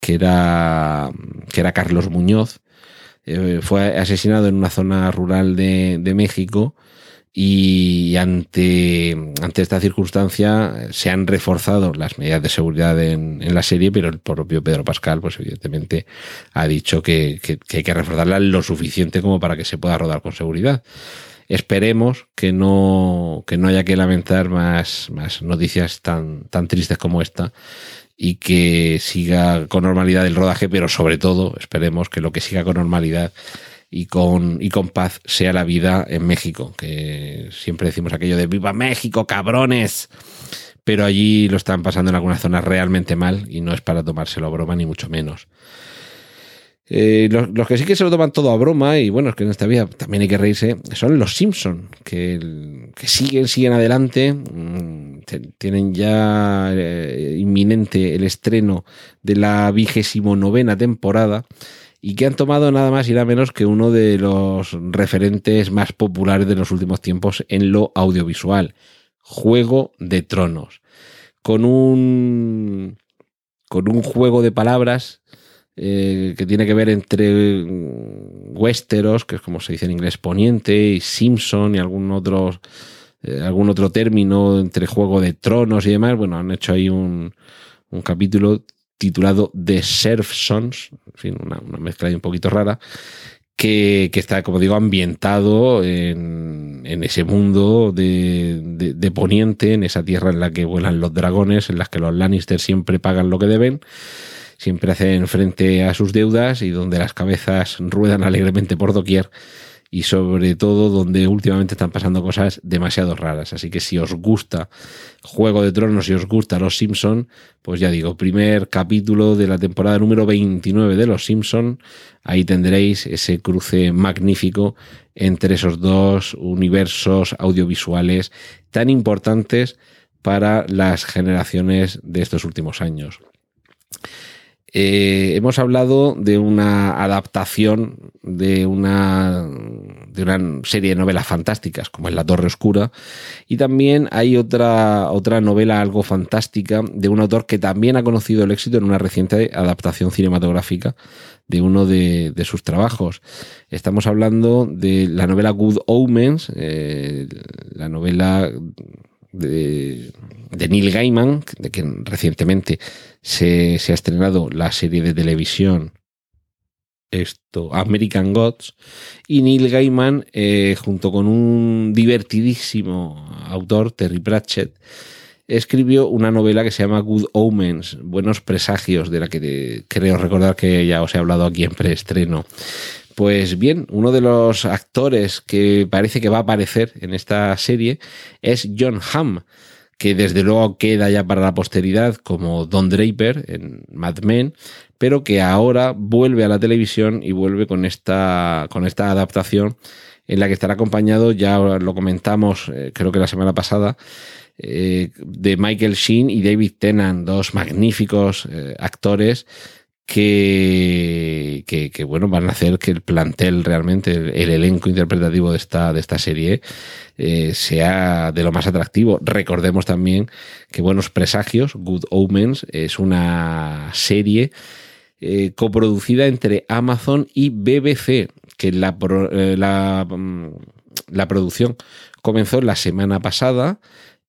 que era, que era Carlos Muñoz, eh, fue asesinado en una zona rural de, México y ante, ante esta circunstancia se han reforzado las medidas de seguridad en, en, la serie, pero el propio Pedro Pascal, pues evidentemente ha dicho que, que, que hay que reforzarla lo suficiente como para que se pueda rodar con seguridad. Esperemos que no, que no haya que lamentar más, más noticias tan, tan tristes como esta y que siga con normalidad el rodaje, pero sobre todo esperemos que lo que siga con normalidad y con, y con paz sea la vida en México, que siempre decimos aquello de viva México, cabrones, pero allí lo están pasando en algunas zonas realmente mal y no es para tomárselo a broma ni mucho menos. Eh, los, que sí que se lo toman todo a broma, y bueno, es que en esta vida también hay que reírse, son los Simpson, que, siguen, siguen adelante, mmm, tienen ya eh, inminente el estreno de la vigésimo novena temporada y que han tomado nada más y nada menos que uno de los referentes más populares de los últimos tiempos en lo audiovisual, Juego de Tronos, con un con un juego de palabras eh, que tiene que ver entre Westeros, que es como se dice en inglés, poniente, y Simpson y algún otro, eh, algún otro término entre Juego de Tronos y demás. Bueno, han hecho ahí un, un capítulo titulado The Surf Sons, en fin, una, una mezcla ahí un poquito rara, que, que, está, como digo, ambientado en, en ese mundo de, de, de, Poniente, en esa tierra en la que vuelan los dragones, en las que los Lannister siempre pagan lo que deben siempre hacen frente a sus deudas y donde las cabezas ruedan alegremente por doquier y sobre todo donde últimamente están pasando cosas demasiado raras. Así que si os gusta Juego de Tronos, si os gusta Los Simpson, pues ya digo, primer capítulo de la temporada número 29 de Los Simpson, ahí tendréis ese cruce magnífico entre esos dos universos audiovisuales tan importantes para las generaciones de estos últimos años. Eh, hemos hablado de una adaptación de una, de una serie de novelas fantásticas, como es La Torre Oscura, y también hay otra, otra novela algo fantástica de un autor que también ha conocido el éxito en una reciente adaptación cinematográfica de uno de, sus trabajos. Estamos hablando de la novela Good Omens, eh, la novela de, Neil Gaiman, de quien recientemente se, se, ha estrenado la serie de televisión esto, American Gods, y Neil Gaiman, eh, junto con un divertidísimo autor, Terry Pratchett, escribió una novela que se llama Good Omens, Buenos Presagios, de la que creo recordar que ya os he hablado aquí en preestreno. Pues bien, uno de los actores que parece que va a aparecer en esta serie es John Hamm, que desde luego queda ya para la posteridad como Don Draper en Mad Men, pero que ahora vuelve a la televisión y vuelve con esta, con esta adaptación en la que estará acompañado, ya lo comentamos eh, creo que la semana pasada, eh, de Michael Sheen y David Tennant, dos magníficos eh, actores que, que, bueno, van a hacer que el plantel realmente, el, el elenco interpretativo de esta, de esta serie, eh, sea de lo más atractivo. Recordemos también que Buenos Presagios, Good Omens, es una serie eh, coproducida entre Amazon y BBC, que la, eh, mm, la producción comenzó la semana pasada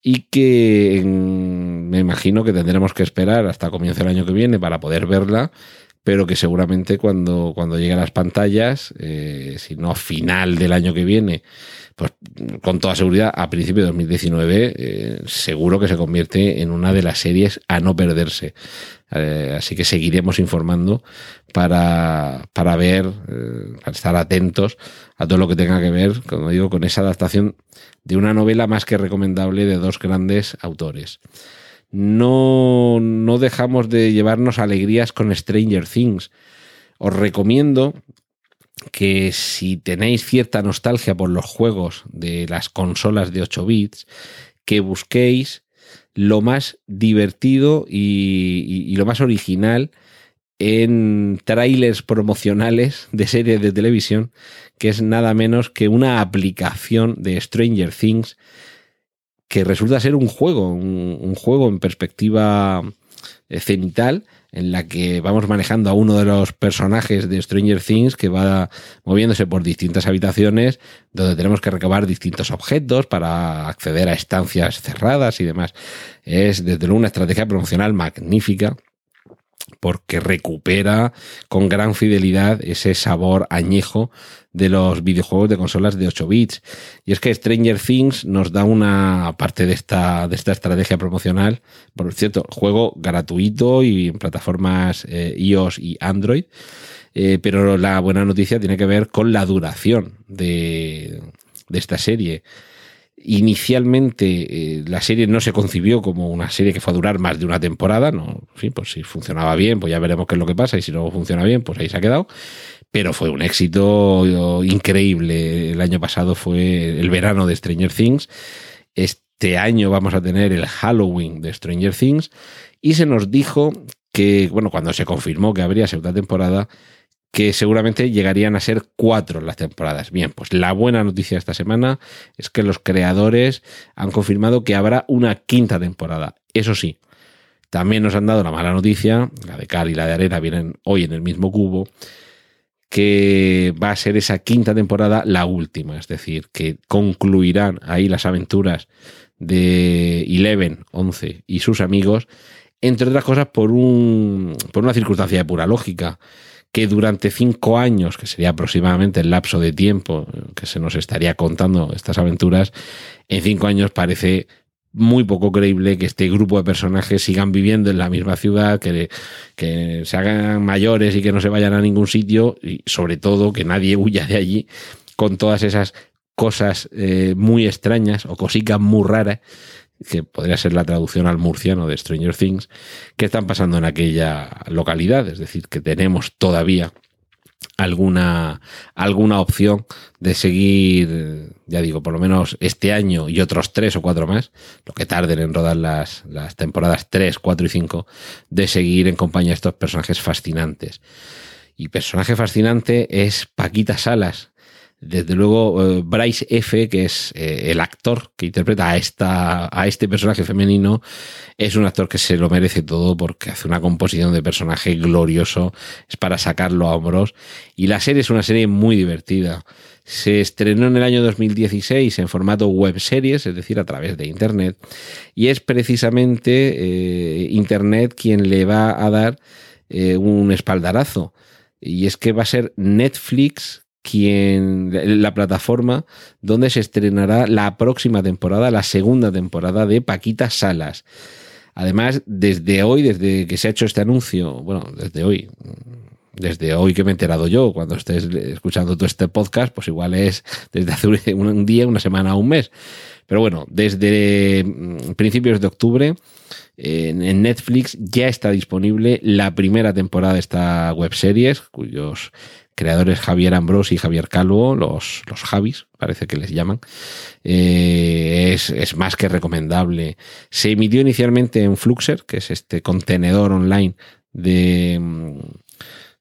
y que en, me imagino que tendremos que esperar hasta comienzo del año que viene para poder verla, pero que seguramente cuando, cuando llegue a las pantallas, eh, si no a final del año que viene, pues con toda seguridad a principio de 2019, eh, seguro que se convierte en una de las series a no perderse. Eh, así que seguiremos informando para, para ver, eh, para estar atentos a todo lo que tenga que ver, como digo, con esa adaptación de una novela más que recomendable de dos grandes autores. No, no dejamos de llevarnos alegrías con Stranger Things. Os recomiendo que si tenéis cierta nostalgia por los juegos de las consolas de 8 bits, que busquéis lo más divertido y, lo más original en trailers promocionales de series de televisión, que es nada menos que una aplicación de Stranger Things que resulta ser un juego, un juego en perspectiva eh, cenital en la que vamos manejando a uno de los personajes de Stranger Things que va moviéndose por distintas habitaciones donde tenemos que recabar distintos objetos para acceder a estancias cerradas y demás. Es desde luego una estrategia promocional magnífica porque recupera con gran fidelidad ese sabor añejo de los videojuegos de consolas de 8 bits. Y es que Stranger Things nos da una parte de esta, de esta estrategia promocional. Por cierto, juego gratuito y en plataformas eh, iOS y Android. Eh, pero la buena noticia tiene que ver con la duración de, de esta serie. Inicialmente eh, la serie no se concibió como una serie que fue a durar más de una temporada, no, sí, pues si funcionaba bien, pues ya veremos qué es lo que pasa y si no funciona bien, pues ahí se ha quedado. Pero fue un éxito increíble. El año pasado fue el verano de Stranger Things. Este año vamos a tener el Halloween de Stranger Things y se nos dijo que, bueno, cuando se confirmó que habría segunda temporada, que seguramente llegarían a ser cuatro las temporadas. Bien, pues la buena noticia esta semana es que los creadores han confirmado que habrá una quinta temporada. Eso sí, también nos han dado la mala noticia, la de cal y la de arena vienen hoy en el mismo cubo, que va a ser esa quinta temporada la última, es decir, que concluirán ahí las aventuras de Eleven, 11 y sus amigos, entre otras cosas por, un, por una circunstancia de pura lógica que durante cinco años, que sería aproximadamente el lapso de tiempo que se nos estaría contando estas aventuras, en cinco años parece muy poco creíble que este grupo de personajes sigan viviendo en la misma ciudad, que, que se hagan mayores y que no se vayan a ningún sitio y sobre todo que nadie (laughs) huya de allí con todas esas cosas eh, muy extrañas o cositas muy raras que podría ser la traducción al murciano de Stranger Things, que están pasando en aquella localidad. Es decir, que tenemos todavía alguna, alguna opción de seguir, ya digo, por lo menos este año y otros tres o cuatro más, lo que tarden en rodar las, las temporadas 3, 4 y 5, de seguir en compañía de estos personajes fascinantes. Y personaje fascinante es Paquita Salas, desde luego, eh, Bryce F., que es eh, el actor que interpreta a, esta, a este personaje femenino, es un actor que se lo merece todo porque hace una composición de personaje glorioso, es para sacarlo a hombros. Y la serie es una serie muy divertida. Se estrenó en el año 2016 en formato web series, es decir, a través de Internet. Y es precisamente eh, Internet quien le va a dar un espaldarazo. Y es que va a ser Netflix la plataforma donde se estrenará la próxima temporada, la segunda temporada de Paquita Salas. Además, desde hoy, desde que se ha hecho este anuncio, bueno, desde hoy, desde hoy que me he enterado yo, cuando estés escuchando todo este podcast, pues igual es desde hace un día, una semana, un mes. Pero bueno, desde mm, principios de octubre en Netflix ya está disponible la primera temporada de esta web series, cuyos creadores Javier Ambrós y Javier Calvo, los, los Javis, parece que les llaman, eh, es, más que recomendable. Se emitió inicialmente en Fluxer, que es este contenedor online de,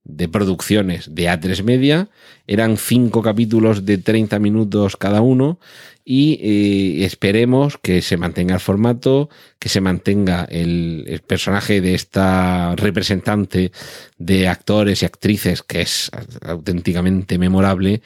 de producciones de A3 Media. Eran cinco capítulos de 30 minutos cada uno y eh, esperemos que se mantenga el formato, que se mantenga el, personaje de esta representante de actores y actrices que es auténticamente memorable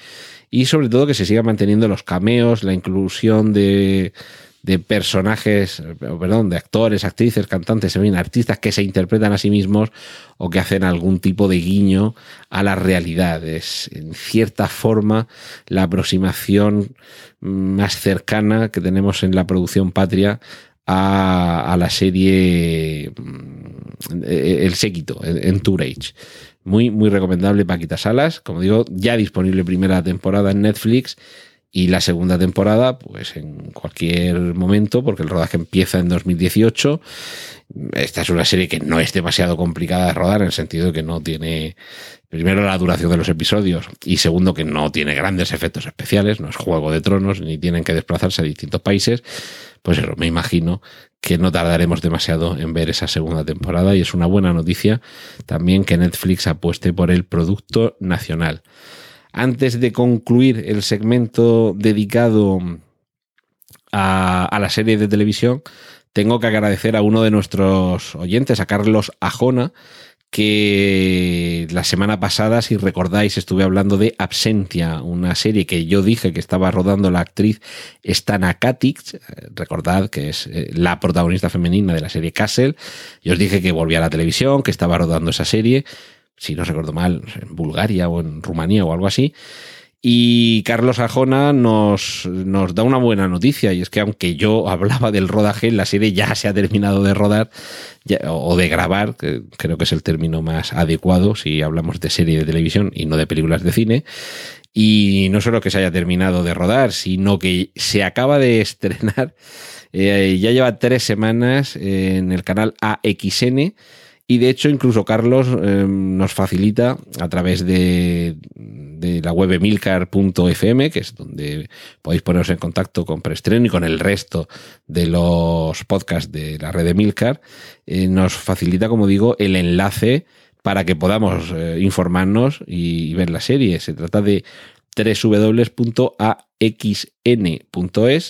y sobre todo que se siga manteniendo los cameos, la inclusión de, de personajes, perdón, de actores, actrices, cantantes, artistas que se interpretan a sí mismos o que hacen algún tipo de guiño a la realidad. Es, en cierta forma, la aproximación más cercana que tenemos en la producción patria a, la serie mm, El Séquito, en Tour Age. Muy, muy recomendable Paquita Salas. Como digo, ya disponible primera temporada en Netflix Y la segunda temporada, pues en cualquier momento, porque el rodaje empieza en 2018. Esta es una serie que no es demasiado complicada de rodar, en el sentido de que no tiene, primero, la duración de los episodios, y segundo, que no tiene grandes efectos especiales, no es Juego de Tronos, ni tienen que desplazarse a distintos países. Pues me imagino que no tardaremos demasiado en ver esa segunda temporada, y es una buena noticia también que Netflix apueste por el producto nacional. Antes de concluir el segmento dedicado a, la serie de televisión, tengo que agradecer a uno de nuestros oyentes, a Carlos Ajona, que la semana pasada, si recordáis, estuve hablando de Absentia, una serie que yo dije que estaba rodando la actriz Stana Katic, recordad que es eh, la protagonista femenina de la serie Castle, y os dije que volvía a la televisión, que estaba rodando esa serie, si no recuerdo mal, en Bulgaria o en Rumanía o algo así. Y Carlos Ajona nos, nos da una buena noticia, y es que aunque yo hablaba del rodaje, la serie ya se ha terminado de rodar o de grabar, creo que es el término más adecuado si hablamos de serie de televisión y no de películas de cine. Y no solo que se haya terminado de rodar, sino que se acaba de estrenar, eh, ya lleva tres semanas en el canal AXN y de hecho, incluso Carlos em, nos facilita a través de, la web milcar.fm, que es donde podéis poneros en contacto con Preestreno y con el resto de los podcasts de la red de Milcar, eh, nos facilita, como digo, el enlace para que podamos eh, informarnos y, ver la serie. Se trata de www.axn.es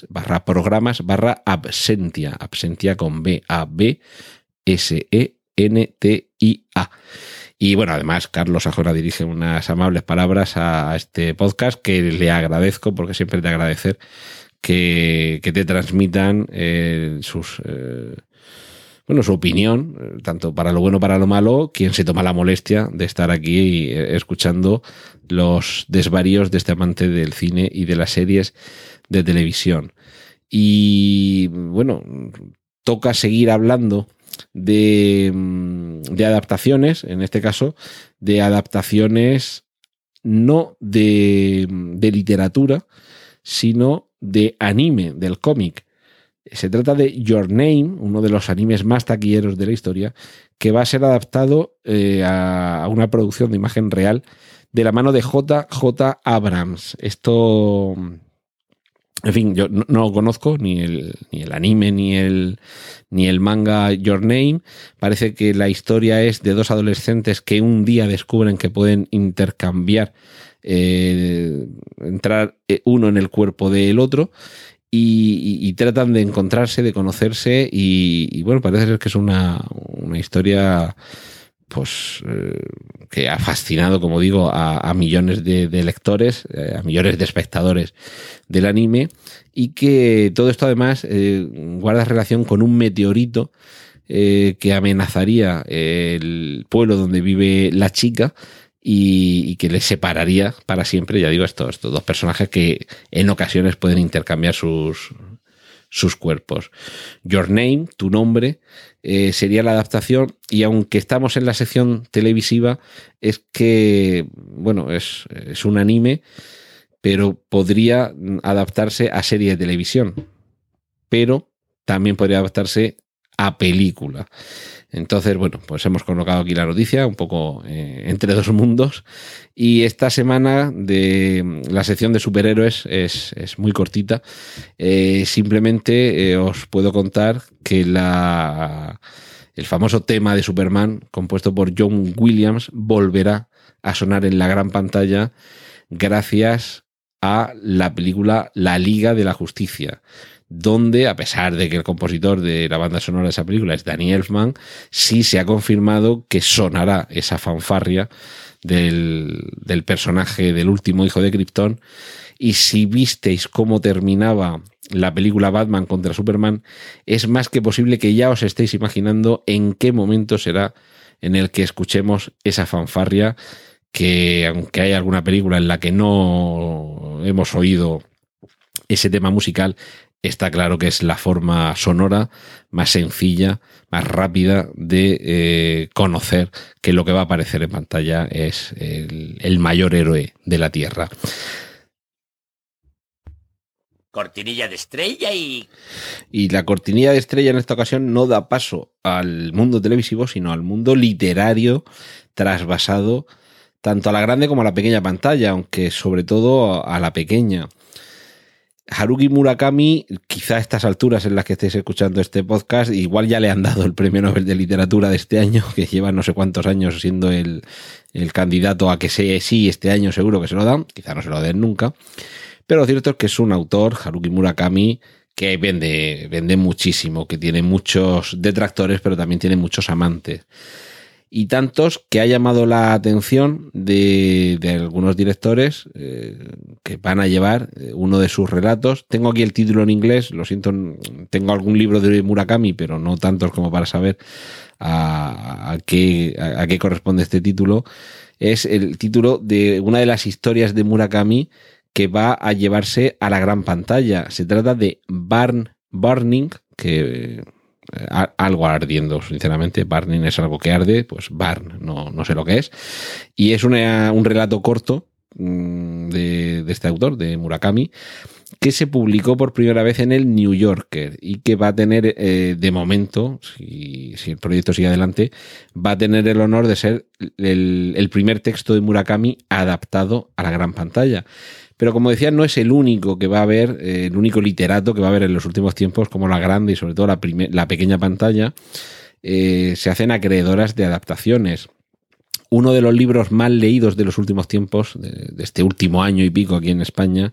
barra programas barra absentia, absentia con B, A, B, S, E, NTIA. Y bueno, además, Carlos Ajora dirige unas amables palabras a este podcast que le agradezco, porque siempre te agradecer que, te transmitan eh, sus. Eh, bueno, su opinión, eh, tanto para lo bueno para lo malo, quien se toma la molestia de estar aquí escuchando los desvaríos de este amante del cine y de las series de televisión. Y bueno, toca seguir hablando Mm, de, adaptaciones, en este caso, de adaptaciones no de, de literatura, sino de anime, del cómic. Se trata de Your Name, uno de los animes más taquilleros de la historia, que va a ser adaptado eh, a, una producción de imagen real de la mano de JJ Abrams. Esto en fin, yo no, conozco, ni el, ni el anime, ni el, ni el manga Your Name. Parece que la historia es de dos adolescentes que un día descubren que pueden intercambiar, eh, entrar eh, uno en el cuerpo del otro. Y, tratan de encontrarse, de conocerse, y, bueno, parece ser que es una, una historia pues eh, que ha fascinado, como digo, a, millones de, lectores, eh, a millones de espectadores del anime, y que todo esto además eh, guarda relación con un meteorito que amenazaría el pueblo donde vive la chica y, que le separaría para siempre, ya digo, estos dos personajes que en ocasiones pueden intercambiar sus, sus cuerpos. Your Name, tu nombre, eh, sería la adaptación y aunque estamos en la sección televisiva, es que, bueno, es, es un anime, pero podría adaptarse a serie de televisión, pero también podría adaptarse a película. Entonces, bueno, pues hemos colocado aquí la noticia, un poco eh, entre dos mundos. Y esta semana de mm, la sección de superhéroes es, muy cortita. Eh, simplemente eh, os puedo contar que la, el famoso tema de Superman, compuesto por John Williams, volverá a sonar en la gran pantalla gracias a la película La Liga de la Justicia donde, a pesar de que el compositor de la banda sonora de esa película es Danny Elfman, sí se ha confirmado que sonará esa fanfarria del, del personaje del último hijo de Krypton. Y si visteis cómo terminaba la película Batman contra Superman, es más que posible que ya os estéis imaginando en qué momento será en el que escuchemos esa fanfarria que aunque hay alguna película en la que no hemos oído ese tema musical, está claro que es la forma sonora más sencilla, más rápida de eh, conocer que lo que va a aparecer en pantalla es el, mayor héroe de la Tierra. cortinilla de estrella y... Y la cortinilla de estrella en esta ocasión no da paso al mundo televisivo, sino al mundo literario trasvasado tanto a la grande como a la pequeña pantalla, aunque sobre todo a la pequeña. Haruki Murakami, quizá a estas alturas en las que estéis escuchando este podcast, igual ya le han dado el premio Nobel de Literatura de este año, (laughs) que lleva no sé cuántos años siendo el, el candidato a que sea sí este año seguro que se lo dan, quizá no se lo den nunca, pero lo cierto es que es un autor, Haruki Murakami, que vende, vende muchísimo, que tiene muchos detractores, pero también tiene muchos amantes y tantos que ha llamado la atención de, algunos directores eh, que van a llevar eh, uno de sus relatos. Tengo aquí el título en inglés, lo siento, tengo algún libro de Murakami, pero no tantos como para saber a, qué, a qué corresponde este título. Es el título de una de las historias de Murakami que va a llevarse a la gran pantalla. Se trata de Barn Burning, que algo ardiendo, sinceramente. Barning es algo que arde, pues Barn, no, no sé lo que es. Y es un relato corto mm, de, este autor, de Murakami, que se publicó por primera vez en el New Yorker y que va a tener, eh, de momento, si, el proyecto sigue adelante, va a tener el honor de ser el primer texto de Murakami adaptado a la gran pantalla. Pero como decía, no es el único que va a haber, eh, el único literato que va a haber en los últimos tiempos, como la grande y sobre todo la, la pequeña pantalla, eh, se hacen acreedoras de adaptaciones. Uno de los libros más leídos de los últimos tiempos, de, este último año y pico aquí en España,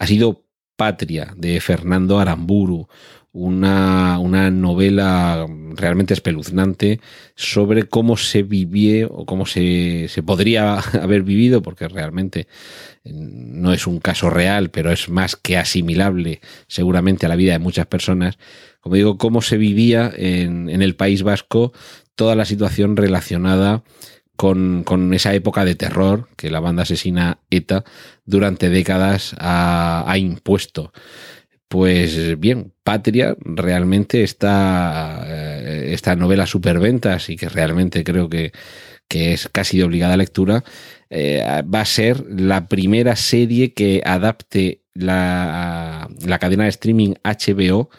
ha sido Patria, de Fernando Aramburu, una, una, novela realmente espeluznante sobre cómo se vivía o cómo se, se, podría (laughs) haber vivido, porque realmente no es un caso real, pero es más que asimilable seguramente a la vida de muchas personas, como digo, cómo se vivía en, el País Vasco toda la situación relacionada con, esa época de terror que la banda asesina ETA durante décadas ha, impuesto. Pues bien, Patria realmente está eh, esta novela superventas y que realmente creo que, que es casi de obligada lectura, eh, va a ser la primera serie que adapte la, la, cadena de streaming HBO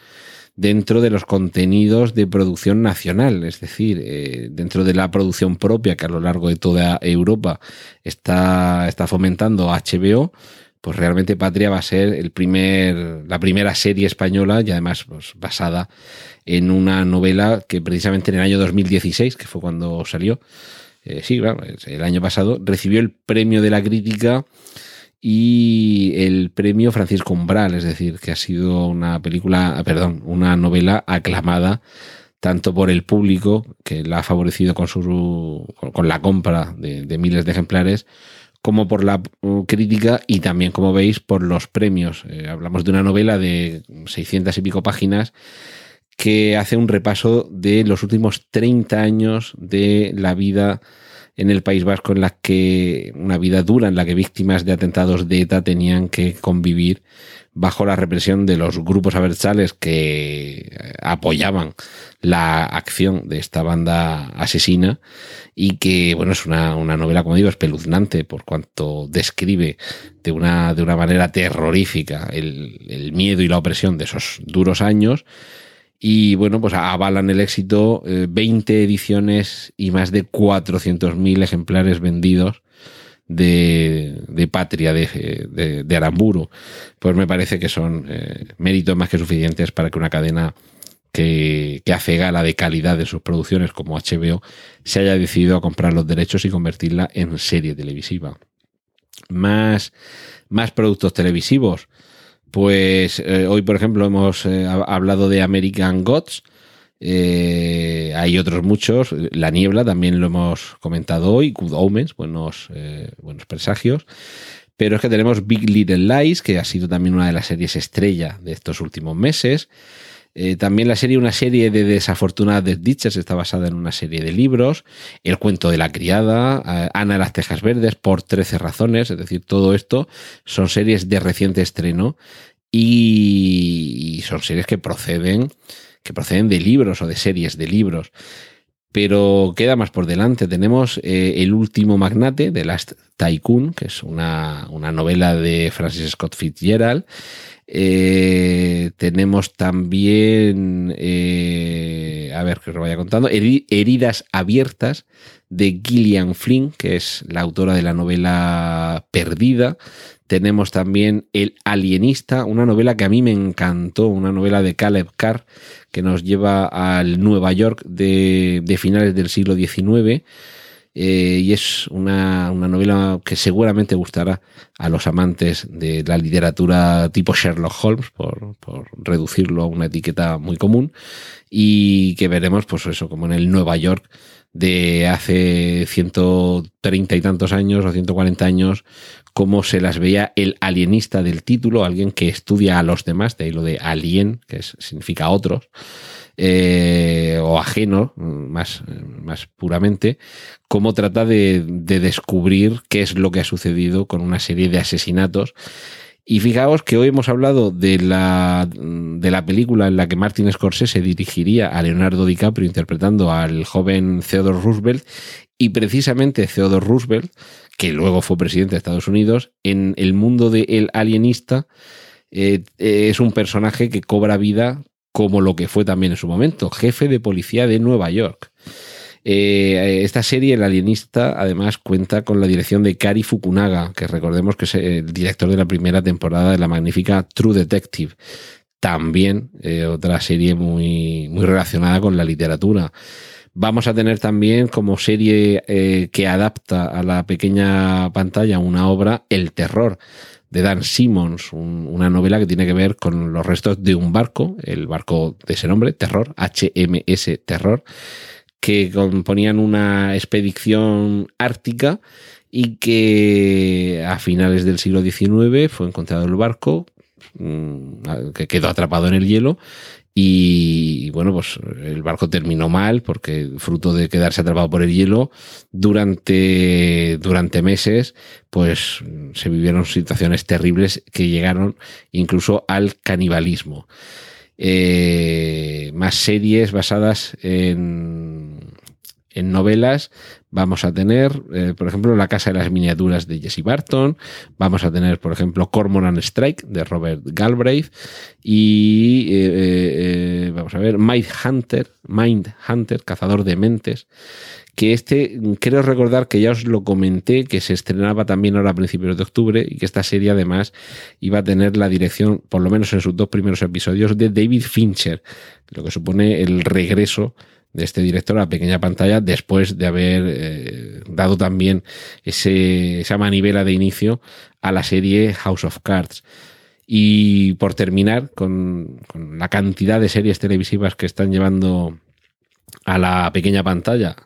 dentro de los contenidos de producción nacional, es decir, eh, dentro de la producción propia que a lo largo de toda Europa está, está fomentando HBO, pues realmente Patria va a ser el primer, la primera serie española y además pues, basada en una novela que precisamente en el año 2016, que fue cuando salió, eh, sí, el año pasado, recibió el premio de la crítica y el premio Francisco Umbral, es decir, que ha sido una película, ah, perdón, una novela aclamada tanto por el público, que la ha favorecido con, su, con la compra de, miles de ejemplares, como por la uh, crítica y también, como veis, por los premios. Eh, hablamos de una novela de 600 y pico páginas que hace un repaso de los últimos 30 años de la vida en el País Vasco, en la que una vida dura, en la que víctimas de atentados de ETA tenían que convivir bajo la represión de los grupos aversales que eh, apoyaban la acción de esta banda asesina y que, bueno, es una, novela, como digo, espeluznante por cuanto describe de una, de una manera terrorífica el, el miedo y la opresión de esos duros años. Y bueno, pues avalan el éxito 20 eh, ediciones y más de 400.000 ejemplares vendidos de, de Patria, de, de, Aramburu. Pues me parece que son eh, méritos más que suficientes para que una cadena que, que, hace gala de calidad de sus producciones como HBO se haya decidido a comprar los derechos y convertirla en serie televisiva. Más, más productos televisivos. Pues eh, hoy, por ejemplo, hemos eh, hablado de American Gods. Eh, hay otros muchos. La niebla también lo hemos comentado hoy. Good Omens, buenos, buenos presagios. Pero es que tenemos Big Little Lies, que ha sido también una de las series estrella de estos últimos meses. Eh, también la serie, una serie de desafortunadas desdichas, está basada en una serie de libros. El cuento de la criada, eh, Ana de las Tejas Verdes, por 13 razones. Es decir, todo esto son series de reciente estreno y, son series que proceden, que proceden de libros o de series de libros. Pero queda más por delante. Tenemos eh, El último magnate de Last Tycoon, que es una, una novela de Francis Scott Fitzgerald Eh, tenemos también, eh, a ver que os vaya contando, Heridas Abiertas de Gillian Flynn, que es la autora de la novela Perdida. Tenemos también El Alienista, una novela que a mí me encantó, una novela de Caleb Carr que nos lleva al Nueva York de, finales del siglo XIX eh, y es una, novela que seguramente gustará a los amantes de la literatura tipo Sherlock Holmes, por, reducirlo a una etiqueta muy común, y que veremos, pues eso, como en el Nueva York de hace 130 y tantos años o 140 años, cómo se las veía el alienista del título, alguien que estudia a los demás, de ahí lo de alien, que significa otros, eh, o ajeno, más, más puramente, cómo trata de, descubrir qué es lo que ha sucedido con una serie de asesinatos. Y fijaos que hoy hemos hablado de la, de la película en la que Martin Scorsese dirigiría a Leonardo DiCaprio interpretando al joven Theodore Roosevelt y precisamente Theodore Roosevelt, que luego fue presidente de Estados Unidos, en el mundo de El Alienista eh, es un personaje que cobra vida como lo que fue también en su momento, jefe de policía de Nueva York. Eh, esta serie, El Alienista, además cuenta con la dirección de Kari Fukunaga, que recordemos que es el director de la primera temporada de la magnífica True Detective. También eh, otra serie muy, muy relacionada con la literatura. Vamos a tener también como serie eh, que adapta a la pequeña pantalla una obra El Terror de Dan Simmons, una novela que tiene que ver con los restos de un barco, el barco de ese nombre, Terror, HMS Terror, que componían una expedición ártica y que a finales del siglo XIX fue encontrado el barco, mm, que quedó atrapado en el hielo y bueno, pues el barco terminó mal porque fruto de quedarse atrapado por el hielo durante, durante meses, pues se vivieron situaciones terribles que llegaron incluso al canibalismo. Eh, más series basadas en, en novelas vamos a tener, eh, por ejemplo, La Casa de las Miniaturas de Jesse Barton, vamos a tener, por ejemplo, Cormoran Strike de Robert Galbraith y eh, eh, vamos a ver, Mind Hunter, Mind Hunter, Cazador de Mentes, que este creo recordar que ya os lo comenté, que se estrenaba también ahora a principios de octubre y que esta serie además iba a tener la dirección, por lo menos en sus dos primeros episodios, de David Fincher, lo que supone el regreso de este director a la pequeña pantalla después de haber eh, dado también ese, esa manivela de inicio a la serie House of Cards. Y por terminar con, con la cantidad de series televisivas que están llevando a la pequeña pantalla,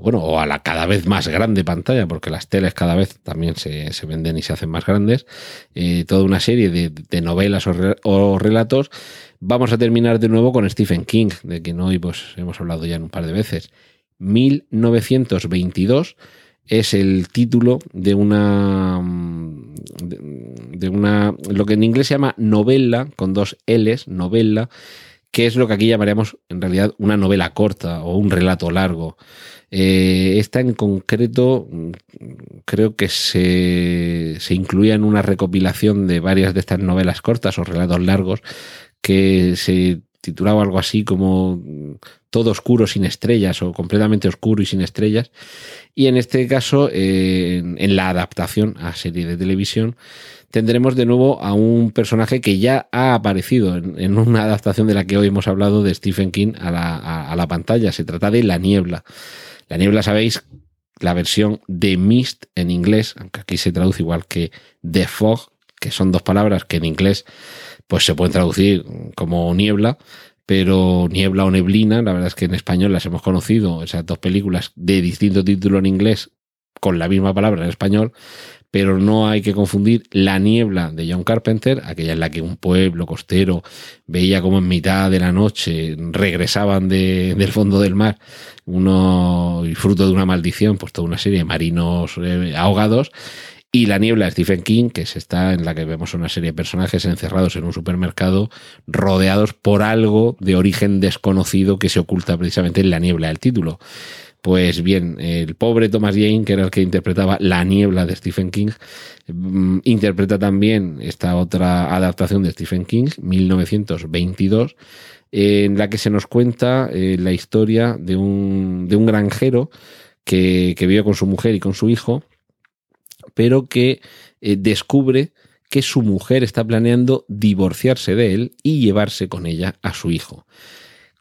bueno, o a la cada vez más grande pantalla, porque las teles cada vez también se, se venden y se hacen más grandes, eh, toda una serie de, de novelas o, o, relatos. Vamos a terminar de nuevo con Stephen King, de quien hoy pues, hemos hablado ya un par de veces. 1922 es el título de una de una lo que en inglés se llama novela con dos L's, novela, que es lo que aquí llamaríamos en realidad una novela corta o un relato largo. Eh, esta en concreto creo que se, incluía en una recopilación de varias de estas novelas cortas o relatos largos que se titulaba algo así como Todo oscuro sin estrellas o completamente oscuro y sin estrellas. Y en este caso, eh, en, la adaptación a serie de televisión, tendremos de nuevo a un personaje que ya ha aparecido en, una adaptación de la que hoy hemos hablado de Stephen King a la pantalla. Se trata de La Niebla. La niebla, sabéis, la versión de mist en inglés, aunque aquí se traduce igual que the fog, que son dos palabras que en inglés pues se pueden traducir como niebla, pero niebla o neblina, la verdad es que en español las hemos conocido, esas dos películas de distinto título en inglés con la misma palabra en español, pero no hay que confundir La niebla de John Carpenter, aquella en la que un pueblo costero veía como en mitad de la noche regresaban de, del fondo del mar uno y fruto de una maldición, pues toda una serie de marinos eh, ahogados. Y La niebla de Stephen King, que es esta en la que vemos una serie de personajes encerrados en un supermercado, rodeados por algo de origen desconocido que se oculta precisamente en la niebla del título Pues bien, el pobre Thomas Jane, que era el que interpretaba La niebla de Stephen King, mm, interpreta también esta otra adaptación de Stephen King, 1922, en la que se nos cuenta eh, la historia de un, de un granjero que, que, vive con su mujer y con su hijo, pero que eh, descubre que su mujer está planeando divorciarse de él y llevarse con ella a su hijo.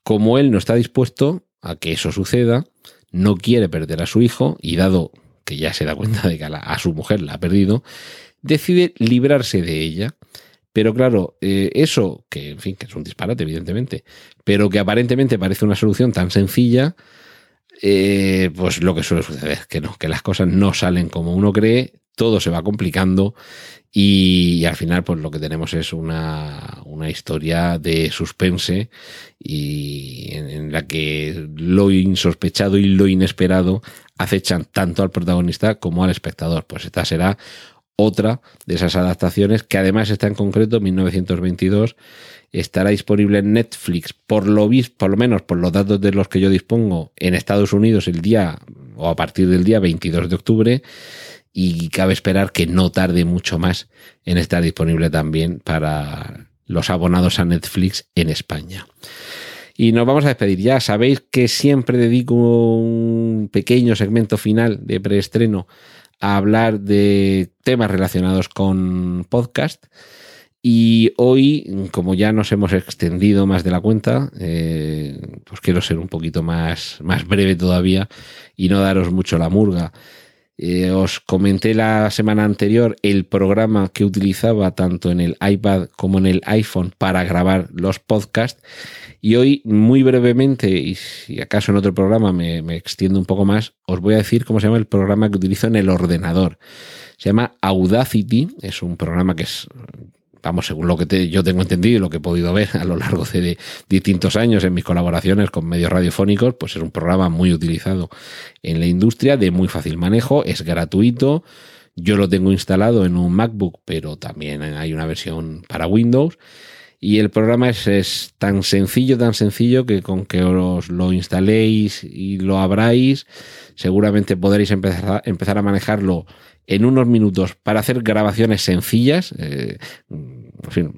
Como él no está dispuesto a que eso suceda, no quiere perder a su hijo y dado que ya se da cuenta de que a, su mujer la ha perdido, decide librarse de ella. Pero claro, eh, eso, que en fin, que es un disparate, evidentemente, pero que aparentemente parece una solución tan sencilla, eh, pues lo que suele suceder, que no, que las cosas no salen como uno cree, todo se va complicando y, y, al final pues lo que tenemos es una, una historia de suspense y en, en, la que lo insospechado y lo inesperado acechan tanto al protagonista como al espectador. Pues esta será otra de esas adaptaciones que además está en concreto 1922 estará disponible en Netflix por lo por lo menos por los datos de los que yo dispongo en Estados Unidos el día o a partir del día 22 de octubre y cabe esperar que no tarde mucho más en estar disponible también para los abonados a Netflix en España. Y nos vamos a despedir ya. Sabéis que siempre dedico un pequeño segmento final de preestreno a hablar de temas relacionados con podcast. Y hoy, como ya nos hemos extendido más de la cuenta, eh, pues quiero ser un poquito más, más breve todavía y no daros mucho la murga. Eh, os comenté la semana anterior el programa que utilizaba tanto en el iPad como en el iPhone para grabar los podcasts. Y hoy, muy brevemente, y si acaso en otro programa me, me, extiendo un poco más, os voy a decir cómo se llama el programa que utilizo en el ordenador. Se llama Audacity, es un programa que es vamos, según lo que yo tengo entendido y lo que he podido ver a lo largo de, de, distintos años en mis colaboraciones con medios radiofónicos, pues es un programa muy utilizado en la industria, de muy fácil manejo, es gratuito. Yo lo tengo instalado en un MacBook, pero también hay una versión para Windows. Y el programa es, es, tan sencillo, tan sencillo que con que os lo instaléis y lo abráis, seguramente podréis empezar a, empezar a manejarlo en unos minutos para hacer grabaciones sencillas. Eh,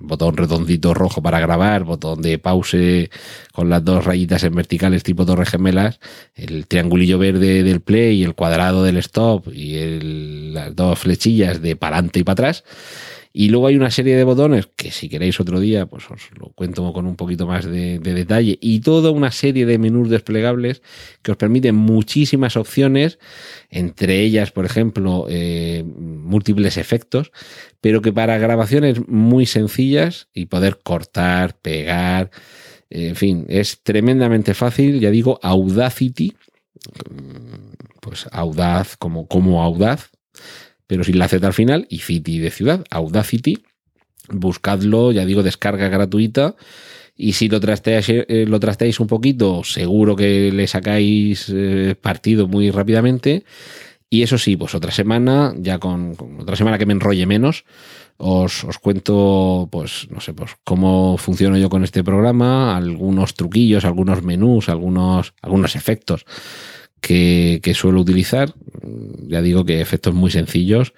botón redondito rojo para grabar, botón de pause con las dos rayitas en verticales tipo torres gemelas, el triangulillo verde del play el cuadrado del stop y el, las dos flechillas de para adelante y para atrás. Y luego hay una serie de botones que si queréis otro día, pues os lo cuento con un poquito más de, de, detalle. Y toda una serie de menús desplegables que os permiten muchísimas opciones, entre ellas, por ejemplo, eh, múltiples efectos, pero que para grabaciones muy sencillas y poder cortar, pegar, en fin, es tremendamente fácil. Ya digo, Audacity, pues audaz como, como audaz pero sin la Z al final, y City de ciudad, Audacity. Buscadlo, ya digo, descarga gratuita. Y si lo trasteáis, eh, lo trasteáis un poquito, seguro que le sacáis eh, partido muy rápidamente. Y eso sí, pues otra semana, ya con, otra semana que me enrolle menos, os, os, cuento, pues, no sé, pues cómo funciono yo con este programa, algunos truquillos, algunos menús, algunos, algunos efectos que, que, suelo utilizar. Ya digo que efectos muy sencillos.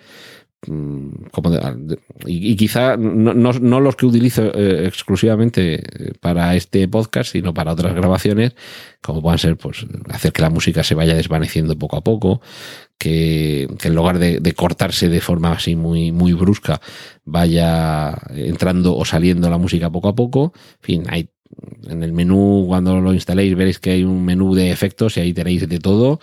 Mm, como de, y, y, quizá no, no, no, los que utilizo eh, exclusivamente para este podcast, sino para otras grabaciones, como puedan ser pues, hacer que la música se vaya desvaneciendo poco a poco, que, en lugar de, de, cortarse de forma así muy, muy brusca, vaya entrando o saliendo la música poco a poco. En fin, hay en el menú, cuando lo instaléis, veréis que hay un menú de efectos y ahí tenéis de todo.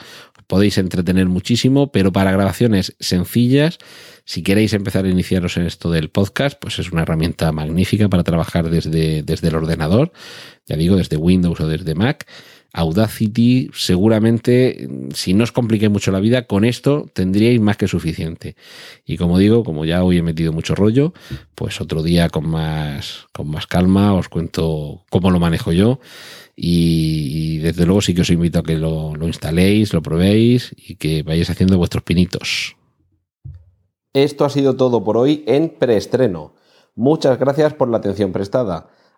Podéis entretener muchísimo, pero para grabaciones sencillas, si queréis empezar a iniciaros en esto del podcast, pues es una herramienta magnífica para trabajar desde, desde el ordenador, ya digo, desde Windows o desde Mac. Audacity, seguramente, si no os compliqué mucho la vida, con esto tendríais más que suficiente. Y como digo, como ya hoy he metido mucho rollo, pues otro día con más, con más calma os cuento cómo lo manejo yo. Y, y desde luego sí que os invito a que lo, lo instaléis, lo probéis y que vayáis haciendo vuestros pinitos. Esto ha sido todo por hoy en preestreno. Muchas gracias por la atención prestada.